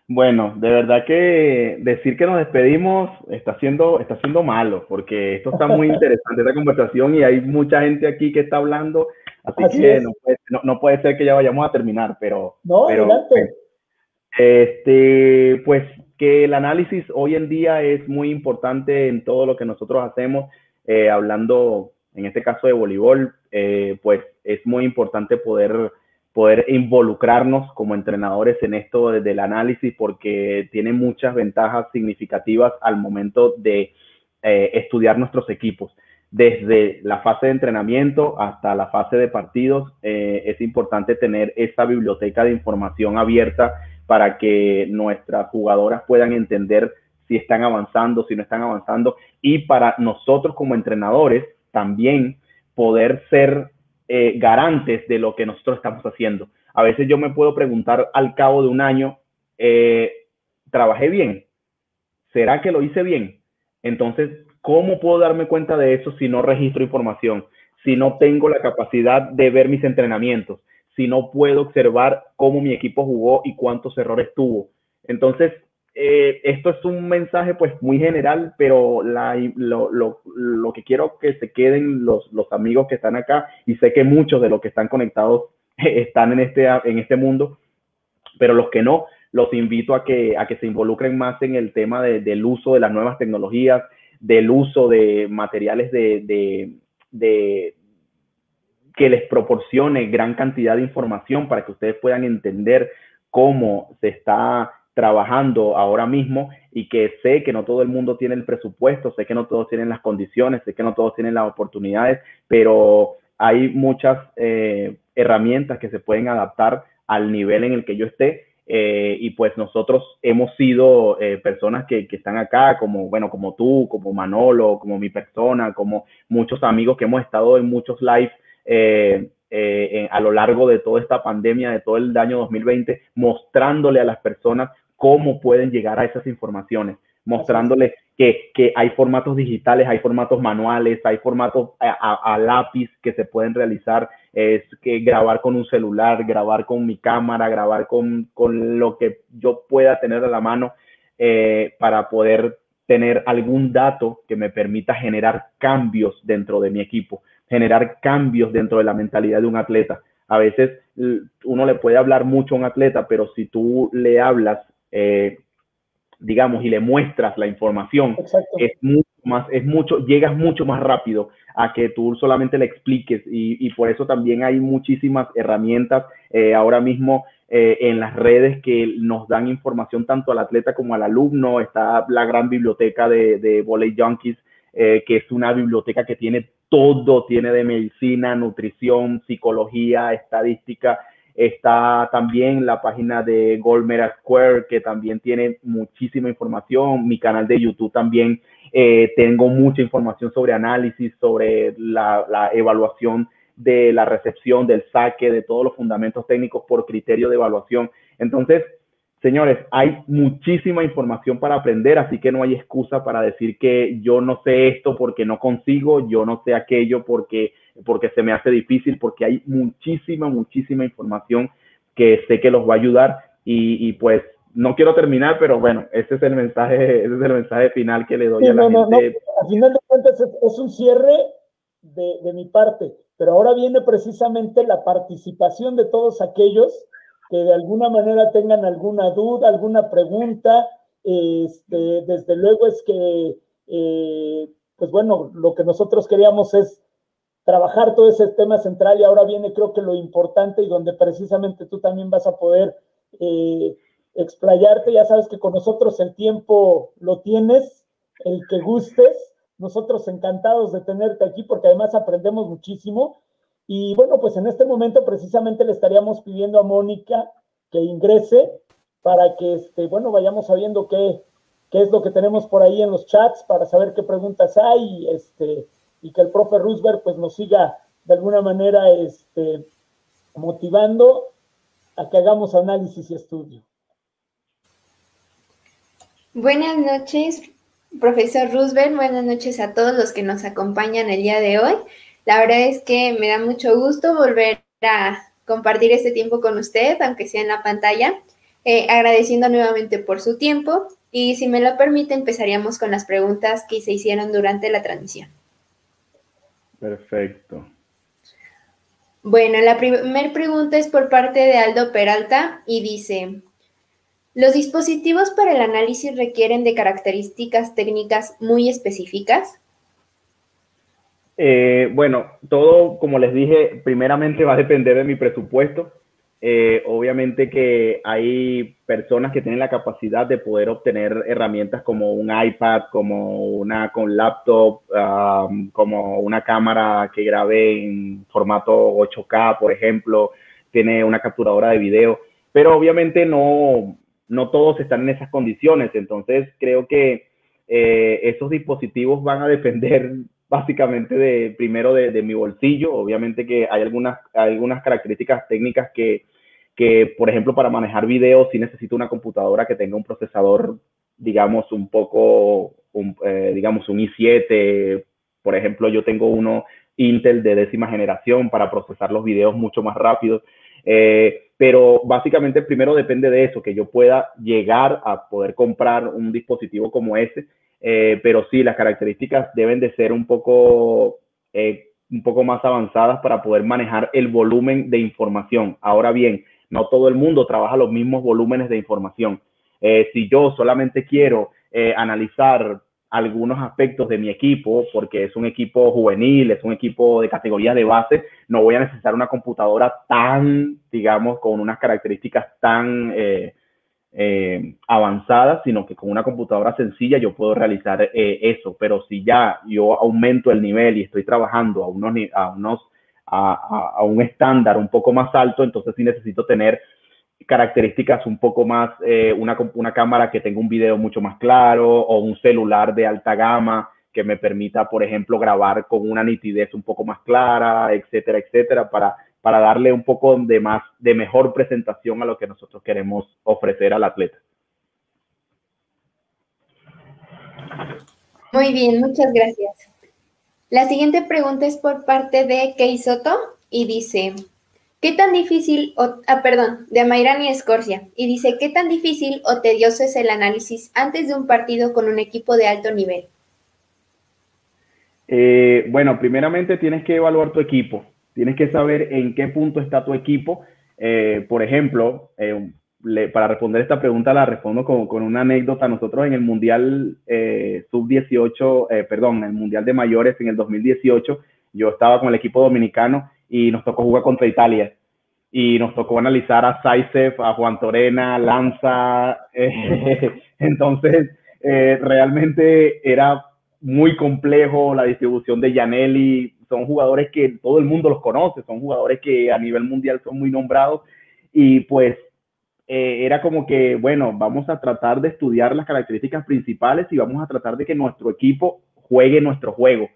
Bueno, de verdad que decir que nos despedimos está siendo, está siendo malo, porque esto está muy interesante, esta conversación, y hay mucha gente aquí que está hablando, así, que no puede, no, puede, ser que ya vayamos a terminar, pero... No, pero, adelante. Este, pues que el análisis hoy en día es muy importante en todo lo que nosotros hacemos, eh, hablando en este caso de voleibol, eh, pues es muy importante poder, poder involucrarnos como entrenadores en esto del análisis porque tiene muchas ventajas significativas al momento de eh, estudiar nuestros equipos. Desde la fase de entrenamiento hasta la fase de partidos, eh, es importante tener esta biblioteca de información abierta para que nuestras jugadoras puedan entender si están avanzando, si no están avanzando, y para nosotros como entrenadores también poder ser eh, garantes de lo que nosotros estamos haciendo. A veces yo me puedo preguntar al cabo de un año, eh, ¿trabajé bien? ¿Será que lo hice bien? Entonces, ¿cómo puedo darme cuenta de eso si no registro información? Si no tengo la capacidad de ver mis entrenamientos, si no puedo observar cómo mi equipo jugó y cuántos errores tuvo. Entonces, eh, esto es un mensaje pues muy general, pero lo, que quiero que se queden los, amigos que están acá, y sé que muchos de los que están conectados están en este, en este mundo, pero los que no, los invito a que, a que se involucren más en el tema del uso de las nuevas tecnologías, del uso de materiales de, de, que les proporcione gran cantidad de información para que ustedes puedan entender cómo se está trabajando ahora mismo y que sé que no todo el mundo tiene el presupuesto, sé que no todos tienen las condiciones, sé que no todos tienen las oportunidades, pero hay muchas eh, herramientas que se pueden adaptar al nivel en el que yo esté. Eh, y pues nosotros hemos sido eh, personas que, están acá, como, bueno, como tú, como Manolo, como mi persona, como muchos amigos que hemos estado en muchos live a lo largo de toda esta pandemia, de todo el año 2020, mostrándole a las personas cómo pueden llegar a esas informaciones, mostrándoles que, que hay formatos digitales, hay formatos manuales, hay formatos a, lápiz que se pueden realizar, es que grabar con un celular, grabar con mi cámara, grabar con, con lo que yo pueda tener a la mano eh, para poder tener algún dato que me permita generar cambios dentro de mi equipo, generar cambios dentro de la mentalidad de un atleta. A veces uno le puede hablar mucho a un atleta, pero si tú le hablas eh, digamos, y le muestras la información, es mucho más, es mucho, llegas mucho más rápido a que tú solamente le expliques y, por eso también hay muchísimas herramientas eh, ahora mismo eh, en las redes que nos dan información tanto al atleta como al alumno. Está la gran biblioteca de, Volley Junkies, que es una biblioteca que tiene todo, tiene de medicina, nutrición, psicología, estadística, Está también la página de Goldmera Square, que también tiene muchísima información. Mi canal de YouTube también eh, tengo mucha información sobre análisis, sobre la, evaluación de la recepción, del saque, de todos los fundamentos técnicos por criterio de evaluación. Entonces, señores, hay muchísima información para aprender, así que no hay excusa para decir que yo no sé esto porque no consigo, yo no sé aquello porque porque se me hace difícil, porque hay muchísima, muchísima información que sé que los va a ayudar y, pues no quiero terminar, pero bueno, ese es el mensaje, ese es el mensaje final que le doy a la gente. No, Al final de cuentas es, un cierre de, de, mi parte, pero ahora viene precisamente la participación de todos aquellos que de alguna manera tengan alguna duda, alguna pregunta. Este, desde luego es que, eh, pues bueno, lo que nosotros queríamos es trabajar todo ese tema central y ahora viene creo que lo importante y donde precisamente tú también vas a poder eh, explayarte. Ya sabes que con nosotros el tiempo lo tienes, el que gustes. Nosotros encantados de tenerte aquí porque además aprendemos muchísimo. Y bueno, pues en este momento precisamente le estaríamos pidiendo a Mónica que ingrese para que, este, bueno, vayamos sabiendo qué, es lo que tenemos por ahí en los chats para saber qué preguntas hay. Este, y que el profe Roosevelt pues nos siga de alguna manera este, motivando a que hagamos análisis y estudio. Buenas noches, profesor Roosevelt. Buenas noches a todos los que nos acompañan el día de hoy. La verdad es que me da mucho gusto volver a compartir este tiempo con usted, aunque sea en la pantalla. Eh, agradeciendo nuevamente por su tiempo y si me lo permite empezaríamos con las preguntas que se hicieron durante la transmisión. Perfecto. Bueno, la primera pregunta es por parte de Aldo Peralta y dice, ¿los dispositivos para el análisis requieren de características técnicas muy específicas? Eh, bueno, todo, como les dije, primeramente va a depender de mi presupuesto. Eh, obviamente que hay personas que tienen la capacidad de poder obtener herramientas como un iPad, como una con laptop, como una cámara que grabe en formato 8K, por ejemplo, tiene una capturadora de video, pero obviamente no, no todos están en esas condiciones. Entonces, creo que eh, esos dispositivos van a depender básicamente de, primero de, mi bolsillo. Obviamente que hay algunas, algunas características técnicas que, que, por ejemplo, para manejar videos sí necesito una computadora que tenga un procesador, digamos, un poco, eh, digamos, un i7. Por ejemplo, yo tengo uno Intel de décima generación para procesar los videos mucho más rápido. Eh, pero básicamente primero depende de eso, que yo pueda llegar a poder comprar un dispositivo como ese, eh, pero sí, las características deben de ser un poco, eh, un poco más avanzadas para poder manejar el volumen de información. Ahora bien, no todo el mundo trabaja los mismos volúmenes de información. si yo solamente quiero analizar algunos aspectos de mi equipo, porque es un equipo juvenil, es un equipo de categoría de base, no voy a necesitar una computadora tan, digamos, con unas características tan eh, eh, avanzadas, sino que con una computadora sencilla yo puedo realizar eh, eso. Pero si ya yo aumento el nivel y estoy trabajando a unos, a unos a, a un estándar un poco más alto, entonces sí necesito tener características un poco más, eh, una, una cámara que tenga un video mucho más claro o un celular de alta gama que me permita, por ejemplo, grabar con una nitidez un poco más clara, etcétera, etcétera, para, para darle un poco de más, de mejor presentación a lo que nosotros queremos ofrecer al atleta. Muy bien, muchas gracias. La siguiente pregunta es por parte de Kei Soto y dice, ¿Qué tan difícil, o, ah, perdón, de Amairani Escorcia, y dice, ¿qué tan difícil o tedioso es el análisis antes de un partido con un equipo de alto nivel? Eh, bueno, primeramente tienes que evaluar tu equipo, tienes que saber en qué punto está tu equipo. Eh, por ejemplo, eh, para responder esta pregunta la respondo con, con, una anécdota. Nosotros en el Mundial Sub-18, perdón, en el Mundial de Mayores en el 2018, yo estaba con el equipo dominicano y nos tocó jugar contra Italia. Y nos tocó analizar a Saisef, a Juan Torena, Lanza. entonces, eh, realmente era muy complejo la distribución de Janelli. Son jugadores que todo el mundo los conoce, son jugadores que a nivel mundial son muy nombrados. Y pues eh, era como que, bueno, vamos a tratar de estudiar las características principales y vamos a tratar de que nuestro equipo juegue nuestro juego.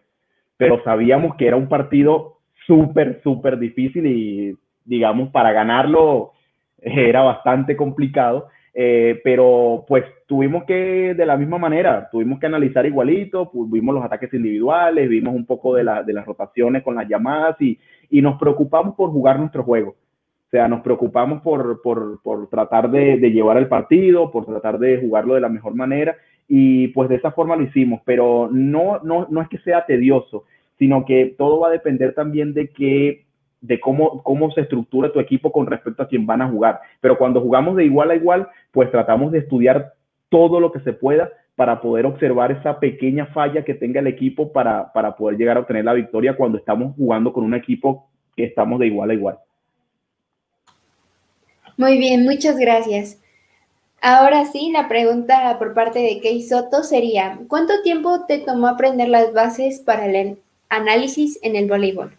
Pero sabíamos que era un partido súper, súper difícil y digamos, para ganarlo era bastante complicado. Eh, pero pues tuvimos que, de la misma manera, tuvimos que analizar igualito, pues, vimos los ataques individuales, vimos un poco de, la, de las rotaciones con las llamadas y, y, nos preocupamos por jugar nuestro juego. O sea, nos preocupamos por, por, por tratar de, de, llevar el partido, por tratar de jugarlo de la mejor manera y pues de esa forma lo hicimos, pero no, no, no es que sea tedioso, sino que todo va a depender también de que de cómo, cómo se estructura tu equipo con respecto a quién van a jugar. Pero cuando jugamos de igual a igual, pues tratamos de estudiar todo lo que se pueda para poder observar esa pequeña falla que tenga el equipo para, para poder llegar a obtener la victoria cuando estamos jugando con un equipo que estamos de igual a igual. Muy bien, muchas gracias. Ahora sí, la pregunta por parte de Kei Soto sería, ¿cuánto tiempo te tomó aprender las bases para el análisis en el voleibol?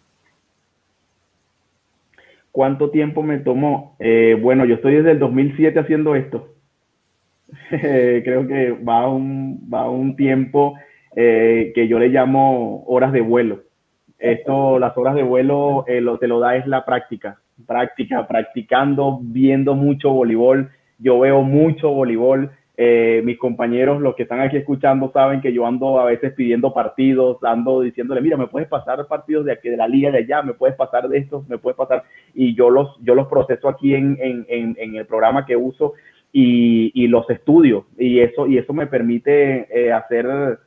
¿Cuánto tiempo me tomó? Eh, bueno, yo estoy desde el 2007 haciendo esto. Creo que va un, va un tiempo eh, que yo le llamo horas de vuelo. Esto, las horas de vuelo, eh, lo, te lo da es la práctica. Práctica, practicando, viendo mucho voleibol. Yo veo mucho voleibol. Eh, mis compañeros, los que están aquí escuchando, saben que yo ando a veces pidiendo partidos, ando diciéndole, mira, me puedes pasar partidos de aquí, de la liga de allá, me puedes pasar de estos, me puedes pasar, y yo los, yo los proceso aquí en, en, en, el programa que uso y, y, los estudio, y eso, y eso me permite eh, hacer,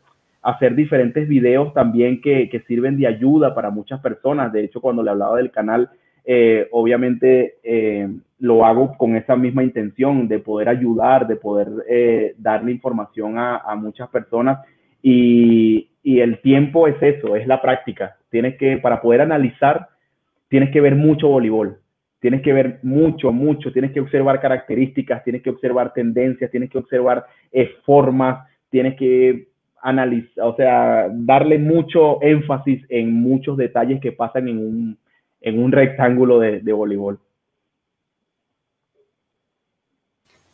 hacer diferentes videos también que, que sirven de ayuda para muchas personas. De hecho, cuando le hablaba del canal, eh, obviamente eh, lo hago con esa misma intención de poder ayudar, de poder eh, darle información a, muchas personas. Y, el tiempo es eso, es la práctica. Tienes que, para poder analizar, tienes que ver mucho voleibol, tienes que ver mucho, mucho, tienes que observar características, tienes que observar tendencias, tienes que observar formas, tienes que analizar, o sea, darle mucho énfasis en muchos detalles que pasan en un, en un rectángulo de, voleibol.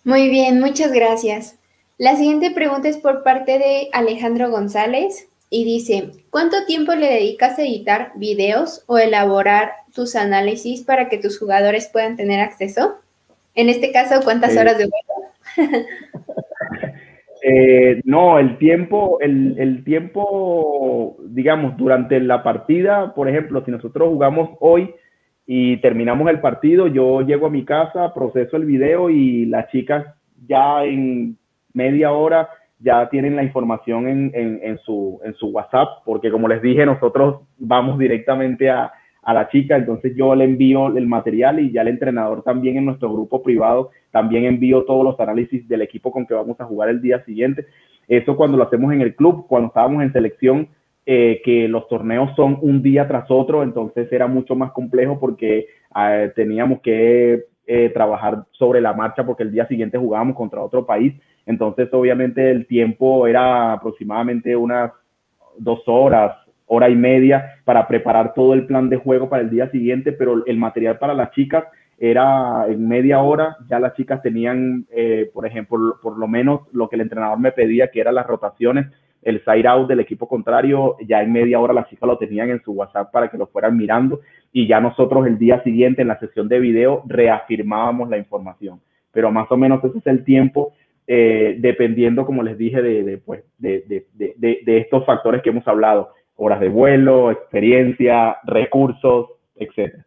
Muy bien, muchas gracias. La siguiente pregunta es por parte de Alejandro González y dice, ¿cuánto tiempo le dedicas a editar videos o elaborar tus análisis para que tus jugadores puedan tener acceso? En este caso, ¿cuántas Eh, horas de vuelo? Eh, no, el tiempo, el, tiempo, digamos, durante la partida, por ejemplo, si nosotros jugamos hoy y terminamos el partido, yo llego a mi casa, proceso el video y las chicas ya en media hora ya tienen la información en, en, en su, en su WhatsApp, porque como les dije, nosotros vamos directamente a, a la chica, entonces yo le envío el material y ya el entrenador también en nuestro grupo privado también envío todos los análisis del equipo con que vamos a jugar el día siguiente. Eso cuando lo hacemos en el club, cuando estábamos en selección, eh, que los torneos son un día tras otro, entonces era mucho más complejo porque eh, teníamos que eh, trabajar sobre la marcha porque el día siguiente jugábamos contra otro país, entonces obviamente el tiempo era aproximadamente unas dos horas, hora y media para preparar todo el plan de juego para el día siguiente, pero el material para las chicas era en media hora, ya las chicas tenían, eh, por ejemplo, por lo menos lo que el entrenador me pedía, que eran las rotaciones, el side out del equipo contrario, ya en media hora las chicas lo tenían en su WhatsApp para que lo fueran mirando y ya nosotros el día siguiente en la sesión de video reafirmábamos la información. Pero más o menos ese es el tiempo, eh, dependiendo, como les dije, de, de, pues, de, de estos factores que hemos hablado, horas de vuelo, experiencia, recursos, etcétera.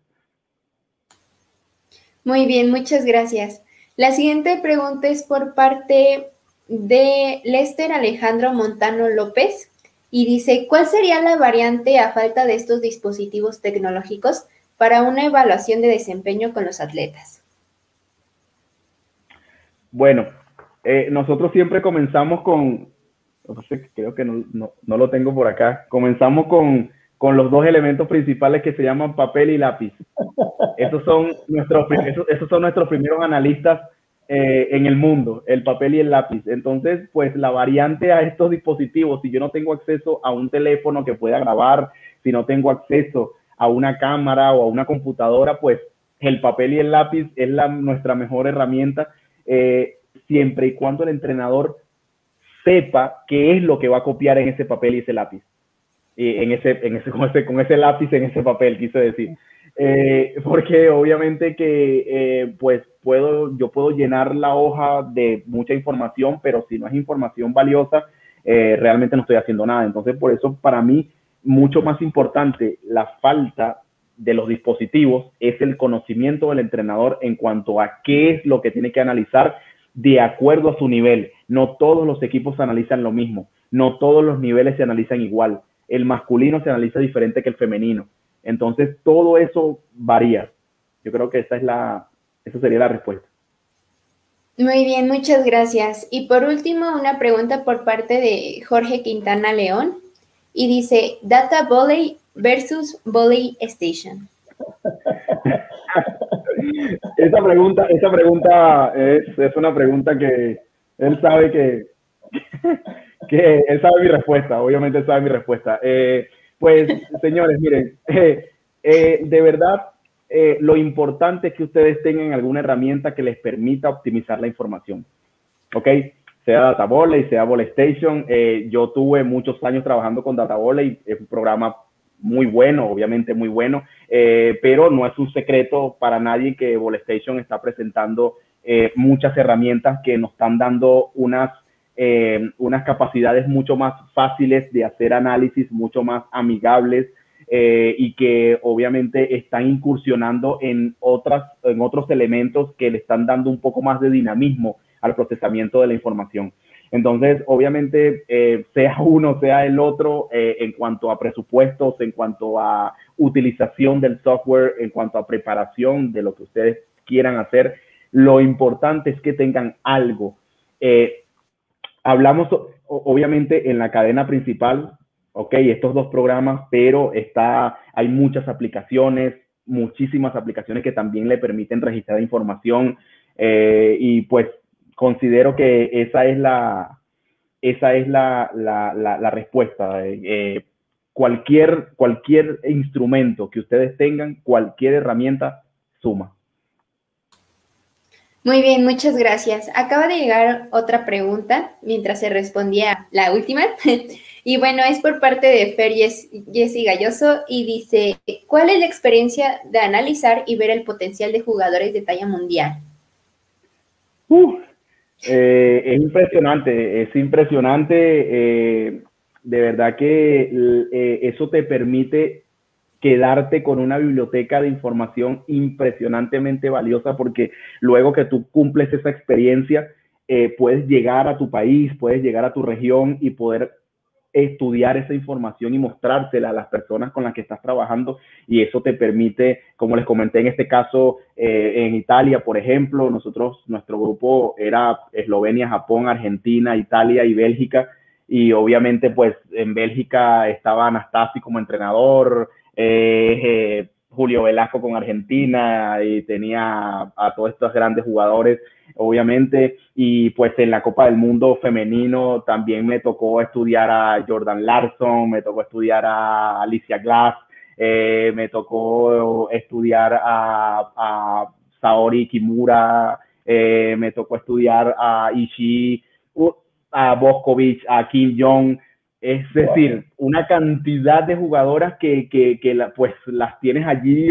Muy bien, muchas gracias. La siguiente pregunta es por parte de Lester Alejandro Montano López y dice, ¿cuál sería la variante a falta de estos dispositivos tecnológicos para una evaluación de desempeño con los atletas? Bueno, eh, nosotros siempre comenzamos con, creo que no, no, no, lo tengo por acá, comenzamos con, con los dos elementos principales que se llaman papel y lápiz. Esos son nuestros, esos, esos son nuestros primeros analistas eh, en el mundo, el papel y el lápiz. Entonces, pues la variante a estos dispositivos, si yo no tengo acceso a un teléfono que pueda grabar, si no tengo acceso a una cámara o a una computadora, pues el papel y el lápiz es la, nuestra mejor herramienta, eh, siempre y cuando el entrenador sepa qué es lo que va a copiar en ese papel y ese lápiz. En ese, en ese, con ese lápiz en ese papel, quise decir. Eh, porque obviamente que eh, pues puedo, yo puedo llenar la hoja de mucha información, pero si no es información valiosa, eh, realmente no estoy haciendo nada. Entonces, por eso para mí, mucho más importante la falta de los dispositivos es el conocimiento del entrenador en cuanto a qué es lo que tiene que analizar de acuerdo a su nivel. No todos los equipos analizan lo mismo, no todos los niveles se analizan igual. El masculino se analiza diferente que el femenino. Entonces, todo eso varía. Yo creo que esa es la, esa sería la respuesta. Muy bien, muchas gracias. Y por último, una pregunta por parte de Jorge Quintana León. Y dice, Data Volley versus Volley Station. esa pregunta, esa pregunta es, es, una pregunta que él sabe que, que él sabe mi respuesta, obviamente sabe mi respuesta. Eh, pues, señores, miren, eh, eh, de verdad, lo importante es que ustedes tengan alguna herramienta que les permita optimizar la información. ¿Ok? Sea Data Volley, sea Volley Station. Yo tuve muchos años trabajando con Data Volley, es un programa muy bueno, obviamente muy bueno, eh, pero no es un secreto para nadie que Station está presentando muchas herramientas que nos están dando unas eh, unas capacidades mucho más fáciles de hacer análisis, mucho más amigables eh, y que obviamente están incursionando en, otras, en otros elementos que le están dando un poco más de dinamismo al procesamiento de la información. Entonces, obviamente, eh, sea uno, sea el otro, eh, en cuanto a presupuestos, en cuanto a utilización del software, en cuanto a preparación de lo que ustedes quieran hacer, lo importante es que tengan algo. Eh, hablamos obviamente en la cadena principal, ok, estos dos programas, pero está, hay muchas aplicaciones, muchísimas aplicaciones que también le permiten registrar información y pues considero que esa es la, esa es la, la, la, la respuesta. Eh, cualquier, cualquier instrumento que ustedes tengan, cualquier herramienta, suma. Muy bien, muchas gracias. Acaba de llegar otra pregunta mientras se respondía la última. y bueno, es por parte de Fer Jessy Galloso y dice, ¿cuál es la experiencia de analizar y ver el potencial de jugadores de talla mundial? Eh, es impresionante, es impresionante. Eh, de verdad que eh, eso te permite quedarte con una biblioteca de información impresionantemente valiosa porque luego que tú cumples esa experiencia, puedes llegar a tu país, puedes llegar a tu región y poder estudiar esa información y mostrársela a las personas con las que estás trabajando y eso te permite, como les comenté en este caso, eh, en Italia, por ejemplo, nosotros, nuestro grupo era Eslovenia, Japón, Argentina, Italia y Bélgica y obviamente pues en Bélgica estaba Anastasi como entrenador, eh, eh, Julio Velasco con Argentina y tenía a todos estos grandes jugadores, obviamente, y pues en la Copa del Mundo femenino también me tocó estudiar a Jordan Larson, me tocó estudiar a Alicia Glass, eh, me tocó estudiar a, Saori Kimura, me tocó estudiar a Ishii, a Boscovich, a Kim Jong, es decir, una cantidad de jugadoras que, que, la, pues las tienes allí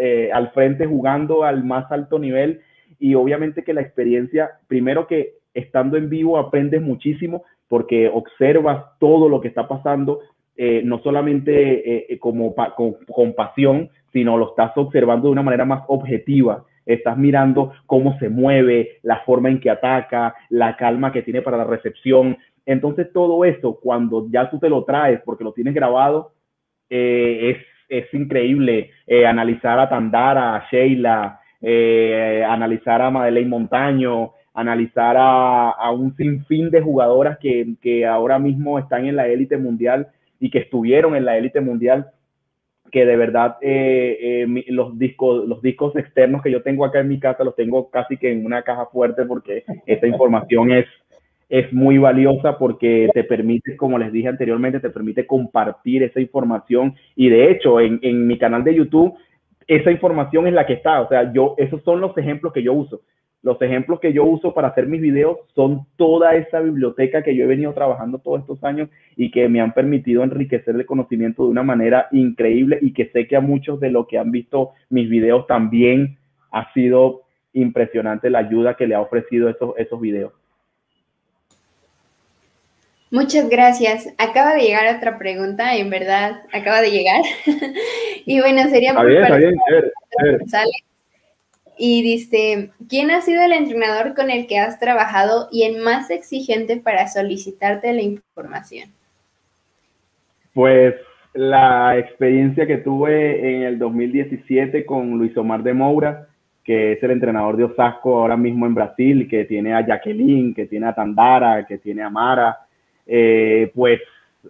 eh, al frente jugando al más alto nivel y obviamente que la experiencia, primero que estando en vivo aprendes muchísimo porque observas todo lo que está pasando, eh, no solamente eh, como con, con pasión, sino lo estás observando de una manera más objetiva estás mirando cómo se mueve, la forma en que ataca, la calma que tiene para la recepción. Entonces todo eso, cuando ya tú te lo traes porque lo tienes grabado, eh, es, increíble eh, analizar a Tandara, a Sheila, eh, analizar a Madeleine Montaño, analizar a, un sinfín de jugadoras que, que ahora mismo están en la élite mundial y que estuvieron en la élite mundial que de verdad los, discos, los discos externos que yo tengo acá en mi casa los tengo casi que en una caja fuerte porque esta información es, es muy valiosa porque te permite, como les dije anteriormente, te permite compartir esa información y de hecho en, en mi canal de YouTube esa información es la que está, o sea, yo, esos son los ejemplos que yo uso. Los ejemplos que yo uso para hacer mis videos son toda esa biblioteca que yo he venido trabajando todos estos años y que me han permitido enriquecer el conocimiento de una manera increíble y que sé que a muchos de los que han visto mis videos también ha sido impresionante la ayuda que le ha ofrecido esos, esos videos. Muchas gracias. Acaba de llegar otra pregunta, en verdad, acaba de llegar. y bueno, sería muy bien, y dice, ¿quién ha sido el entrenador con el que has trabajado y el más exigente para solicitarte la información? Pues la experiencia que tuve en el 2017 con Luis Omar de Moura, que es el entrenador de Osasco ahora mismo en Brasil, que tiene a Jacqueline, que tiene a Tandara, que tiene a Mara, eh, pues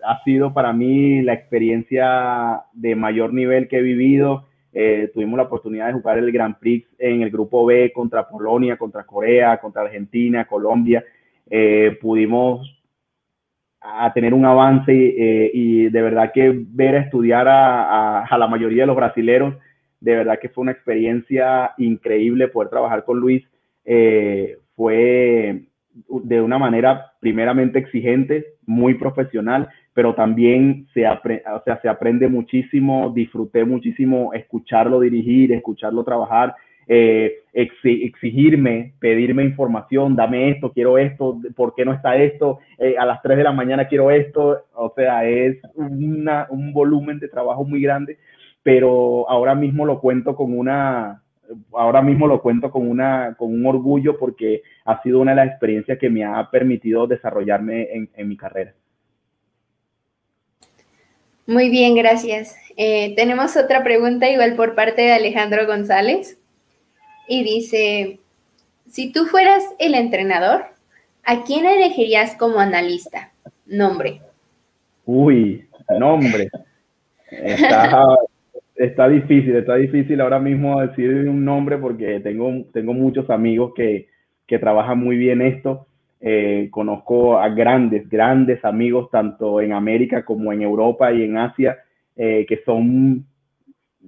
ha sido para mí la experiencia de mayor nivel que he vivido eh, tuvimos la oportunidad de jugar el Grand Prix en el grupo B contra Polonia, contra Corea, contra Argentina, Colombia. Eh, pudimos a tener un avance eh, y de verdad que ver a estudiar a, la mayoría de los brasileros, de verdad que fue una experiencia increíble poder trabajar con Luis. fue de una manera primeramente exigente, muy profesional, pero también se, o sea, se aprende muchísimo, disfruté muchísimo escucharlo dirigir, escucharlo trabajar, eh, exigirme, pedirme información, dame esto, quiero esto, ¿por qué no está esto? Eh, a las 3 de la mañana quiero esto, o sea, es un volumen de trabajo muy grande, pero ahora mismo lo cuento con una, ahora mismo lo cuento con, una, con un orgullo porque ha sido una de las experiencias que me ha permitido desarrollarme en mi carrera. Muy bien, gracias. Eh, tenemos otra pregunta igual por parte de Alejandro González y dice, si tú fueras el entrenador, ¿a quién elegirías como analista? Nombre. Uy, nombre. Está, difícil, está difícil ahora mismo decir un nombre porque tengo, tengo muchos amigos que, que trabajan muy bien esto. Eh, conozco a grandes, grandes amigos, tanto en América como en Europa y en Asia, eh, que son,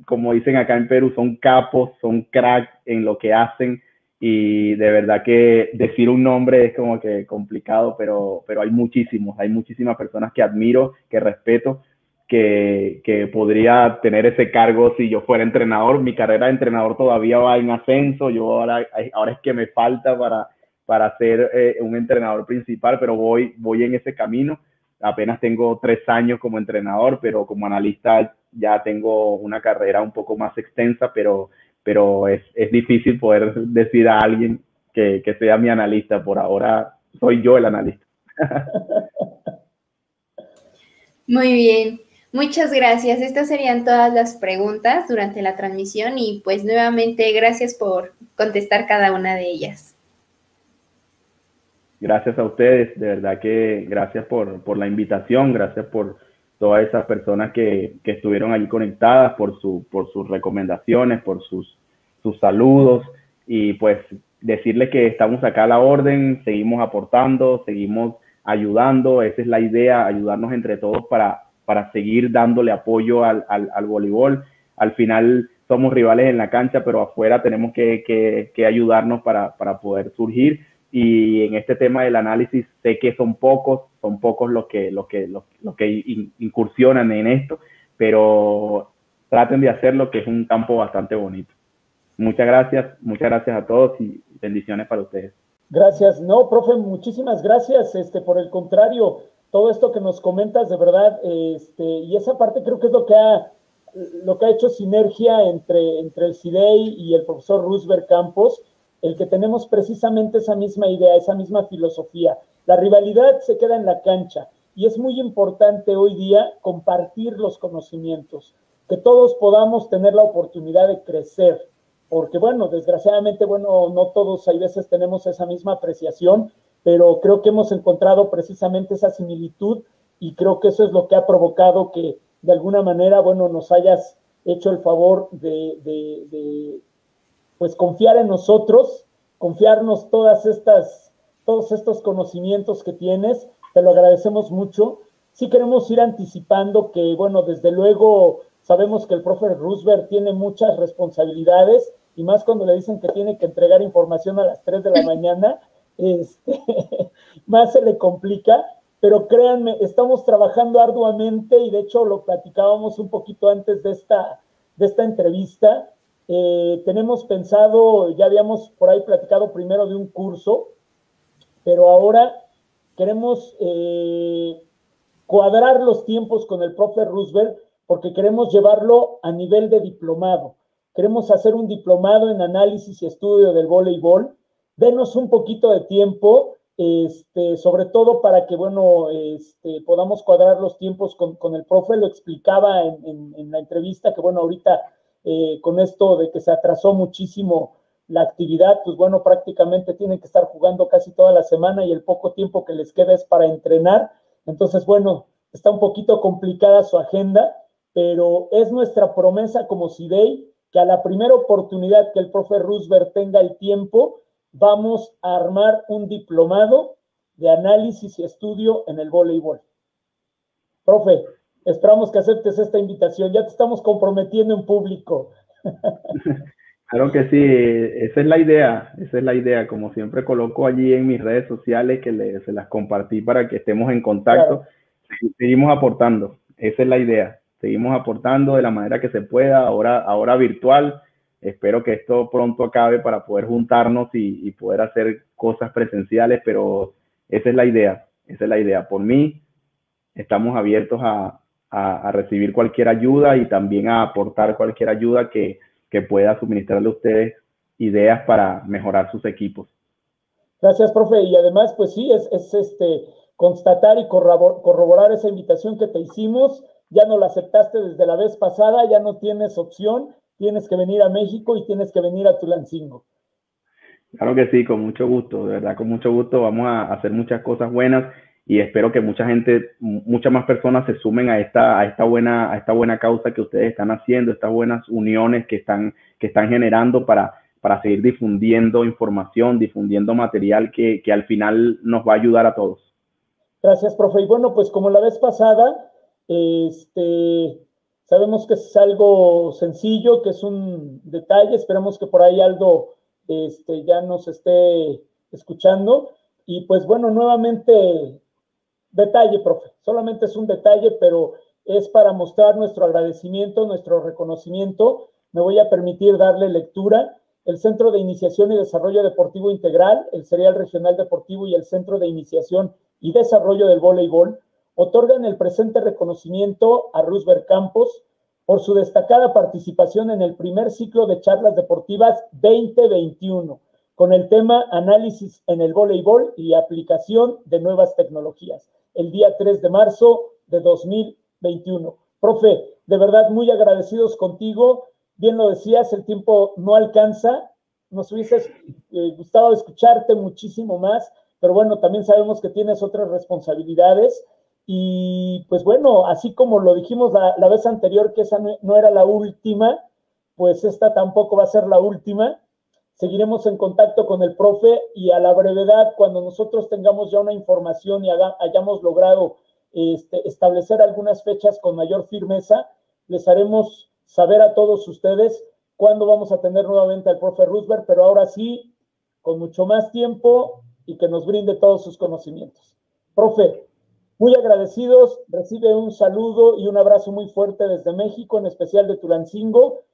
como dicen acá en Perú, son capos, son cracks en lo que hacen, y de verdad que decir un nombre es como que complicado, pero, pero hay muchísimos, hay muchísimas personas que admiro, que respeto, que, que, podría tener ese cargo si yo fuera entrenador. Mi carrera de entrenador todavía va en ascenso, yo ahora, ahora es que me falta para, para ser eh, un entrenador principal, pero voy, voy en ese camino. Apenas tengo tres años como entrenador, pero como analista ya tengo una carrera un poco más extensa, pero pero es, es difícil poder decir a alguien que, que sea mi analista. Por ahora soy yo el analista. Muy bien. Muchas gracias. Estas serían todas las preguntas durante la transmisión y pues nuevamente gracias por contestar cada una de ellas. Gracias a ustedes, de verdad que gracias por, por la invitación, gracias por, todas esas personas que, que estuvieron allí conectadas por, su, por sus recomendaciones, por sus, sus saludos y pues decirles que estamos acá a la orden, seguimos aportando, seguimos ayudando, esa es la idea, ayudarnos entre todos para, para seguir dándole apoyo al, al, al voleibol. Al final somos rivales en la cancha, pero afuera tenemos que, que, que ayudarnos para, para poder surgir y en este tema del análisis sé que son pocos, son pocos los que, los que, los, que incursionan en esto, pero traten de hacerlo, que es un campo bastante bonito. Muchas gracias, muchas gracias a todos y bendiciones para ustedes. Gracias. No, profe, muchísimas gracias. Este, por el contrario, todo esto que nos comentas, de verdad, este, y esa parte creo que es lo que ha, lo que ha hecho sinergia entre, entre el CIDEI y el profesor Roosevelt Campos, el que tenemos precisamente esa misma idea, esa misma filosofía. La rivalidad se queda en la cancha y es muy importante hoy día compartir los conocimientos, que todos podamos tener la oportunidad de crecer, porque bueno, desgraciadamente, bueno, no todos hay veces tenemos esa misma apreciación, pero creo que hemos encontrado precisamente esa similitud y creo que eso es lo que ha provocado que de alguna manera, bueno, nos hayas hecho el favor de, de pues confiar en nosotros, confiarnos todas estas, todos estos conocimientos que tienes, te lo agradecemos mucho. Sí queremos ir anticipando que, bueno, desde luego sabemos que el profe Roosevelt tiene muchas responsabilidades y más cuando le dicen que tiene que entregar información a las 3 de la mañana, este, más se le complica, pero créanme, estamos trabajando arduamente y de hecho lo platicábamos un poquito antes de esta, de esta entrevista eh, tenemos pensado, ya habíamos por ahí platicado primero de un curso, pero ahora queremos eh, cuadrar los tiempos con el profe Roosevelt porque queremos llevarlo a nivel de diplomado. Queremos hacer un diplomado en análisis y estudio del voleibol. Denos un poquito de tiempo, este, sobre todo para que, bueno, este, podamos cuadrar los tiempos con, el profe. Lo explicaba en, en la entrevista que, bueno, ahorita eh, con esto de que se atrasó muchísimo la actividad, pues bueno, prácticamente tienen que estar jugando casi toda la semana y el poco tiempo que les queda es para entrenar. Entonces, bueno, está un poquito complicada su agenda, pero es nuestra promesa como CIDEI que a la primera oportunidad que el profe Roosevelt tenga el tiempo, vamos a armar un diplomado de análisis y estudio en el voleibol. Profe, Esperamos que aceptes esta invitación. Ya te estamos comprometiendo en público. Claro que sí, esa es la idea, esa es la idea. Como siempre coloco allí en mis redes sociales que se las compartí para que estemos en contacto. Seguimos aportando, esa es la idea. Seguimos aportando de la manera que se pueda, ahora, ahora virtual. Espero que esto pronto acabe para poder juntarnos y, poder hacer cosas presenciales, pero esa es la idea, esa es la idea. Por mí, estamos abiertos a, recibir cualquier ayuda y también a aportar cualquier ayuda que, pueda suministrarle a ustedes ideas para mejorar sus equipos. Gracias, profe. Y además, pues sí, es este constatar y corroborar esa invitación que te hicimos. Ya no la aceptaste desde la vez pasada, ya no tienes opción, tienes que venir a México y tienes que venir a Tulancingo. Claro que sí, con mucho gusto, de verdad, con mucho gusto. Vamos a hacer muchas cosas buenas y espero que mucha gente, muchas más personas se sumen a esta, a esta buena, a esta buena causa que ustedes están haciendo, estas buenas uniones que están, que están generando para, para seguir difundiendo información, difundiendo material que, que al final nos va a ayudar a todos. Gracias, profe. Y bueno, pues como la vez pasada, este, sabemos que es algo sencillo, que es un detalle, esperamos que por ahí algo este, ya nos esté escuchando. Y pues bueno, nuevamente, detalle, profe, solamente es un detalle, pero es para mostrar nuestro agradecimiento, nuestro reconocimiento. Me voy a permitir darle lectura. El Centro de Iniciación y Desarrollo Deportivo Integral, el Serial Regional Deportivo y el Centro de Iniciación y Desarrollo del Voleibol otorgan el presente reconocimiento a Roosevelt Campos por su destacada participación en el primer ciclo de charlas deportivas 2021 con el tema Análisis en el voleibol y aplicación de nuevas tecnologías, el día 3 de marzo de 2021. Profe, de verdad muy agradecidos contigo. Bien lo decías, el tiempo no alcanza. Nos hubiese eh, gustado escucharte muchísimo más, pero bueno, también sabemos que tienes otras responsabilidades. Y pues bueno, así como lo dijimos la, vez anterior, que esa no, era la última, pues esta tampoco va a ser la última. Seguiremos en contacto con el profe y a la brevedad, cuando nosotros tengamos ya una información y hayamos logrado este, establecer algunas fechas con mayor firmeza, les haremos saber a todos ustedes cuándo vamos a tener nuevamente al profe Roosevelt, pero ahora sí, con mucho más tiempo y que nos brinde todos sus conocimientos. Profe, muy agradecidos, recibe un saludo y un abrazo muy fuerte desde México, en especial de Tulancingo,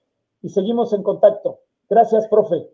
y seguimos en contacto. Gracias, profe.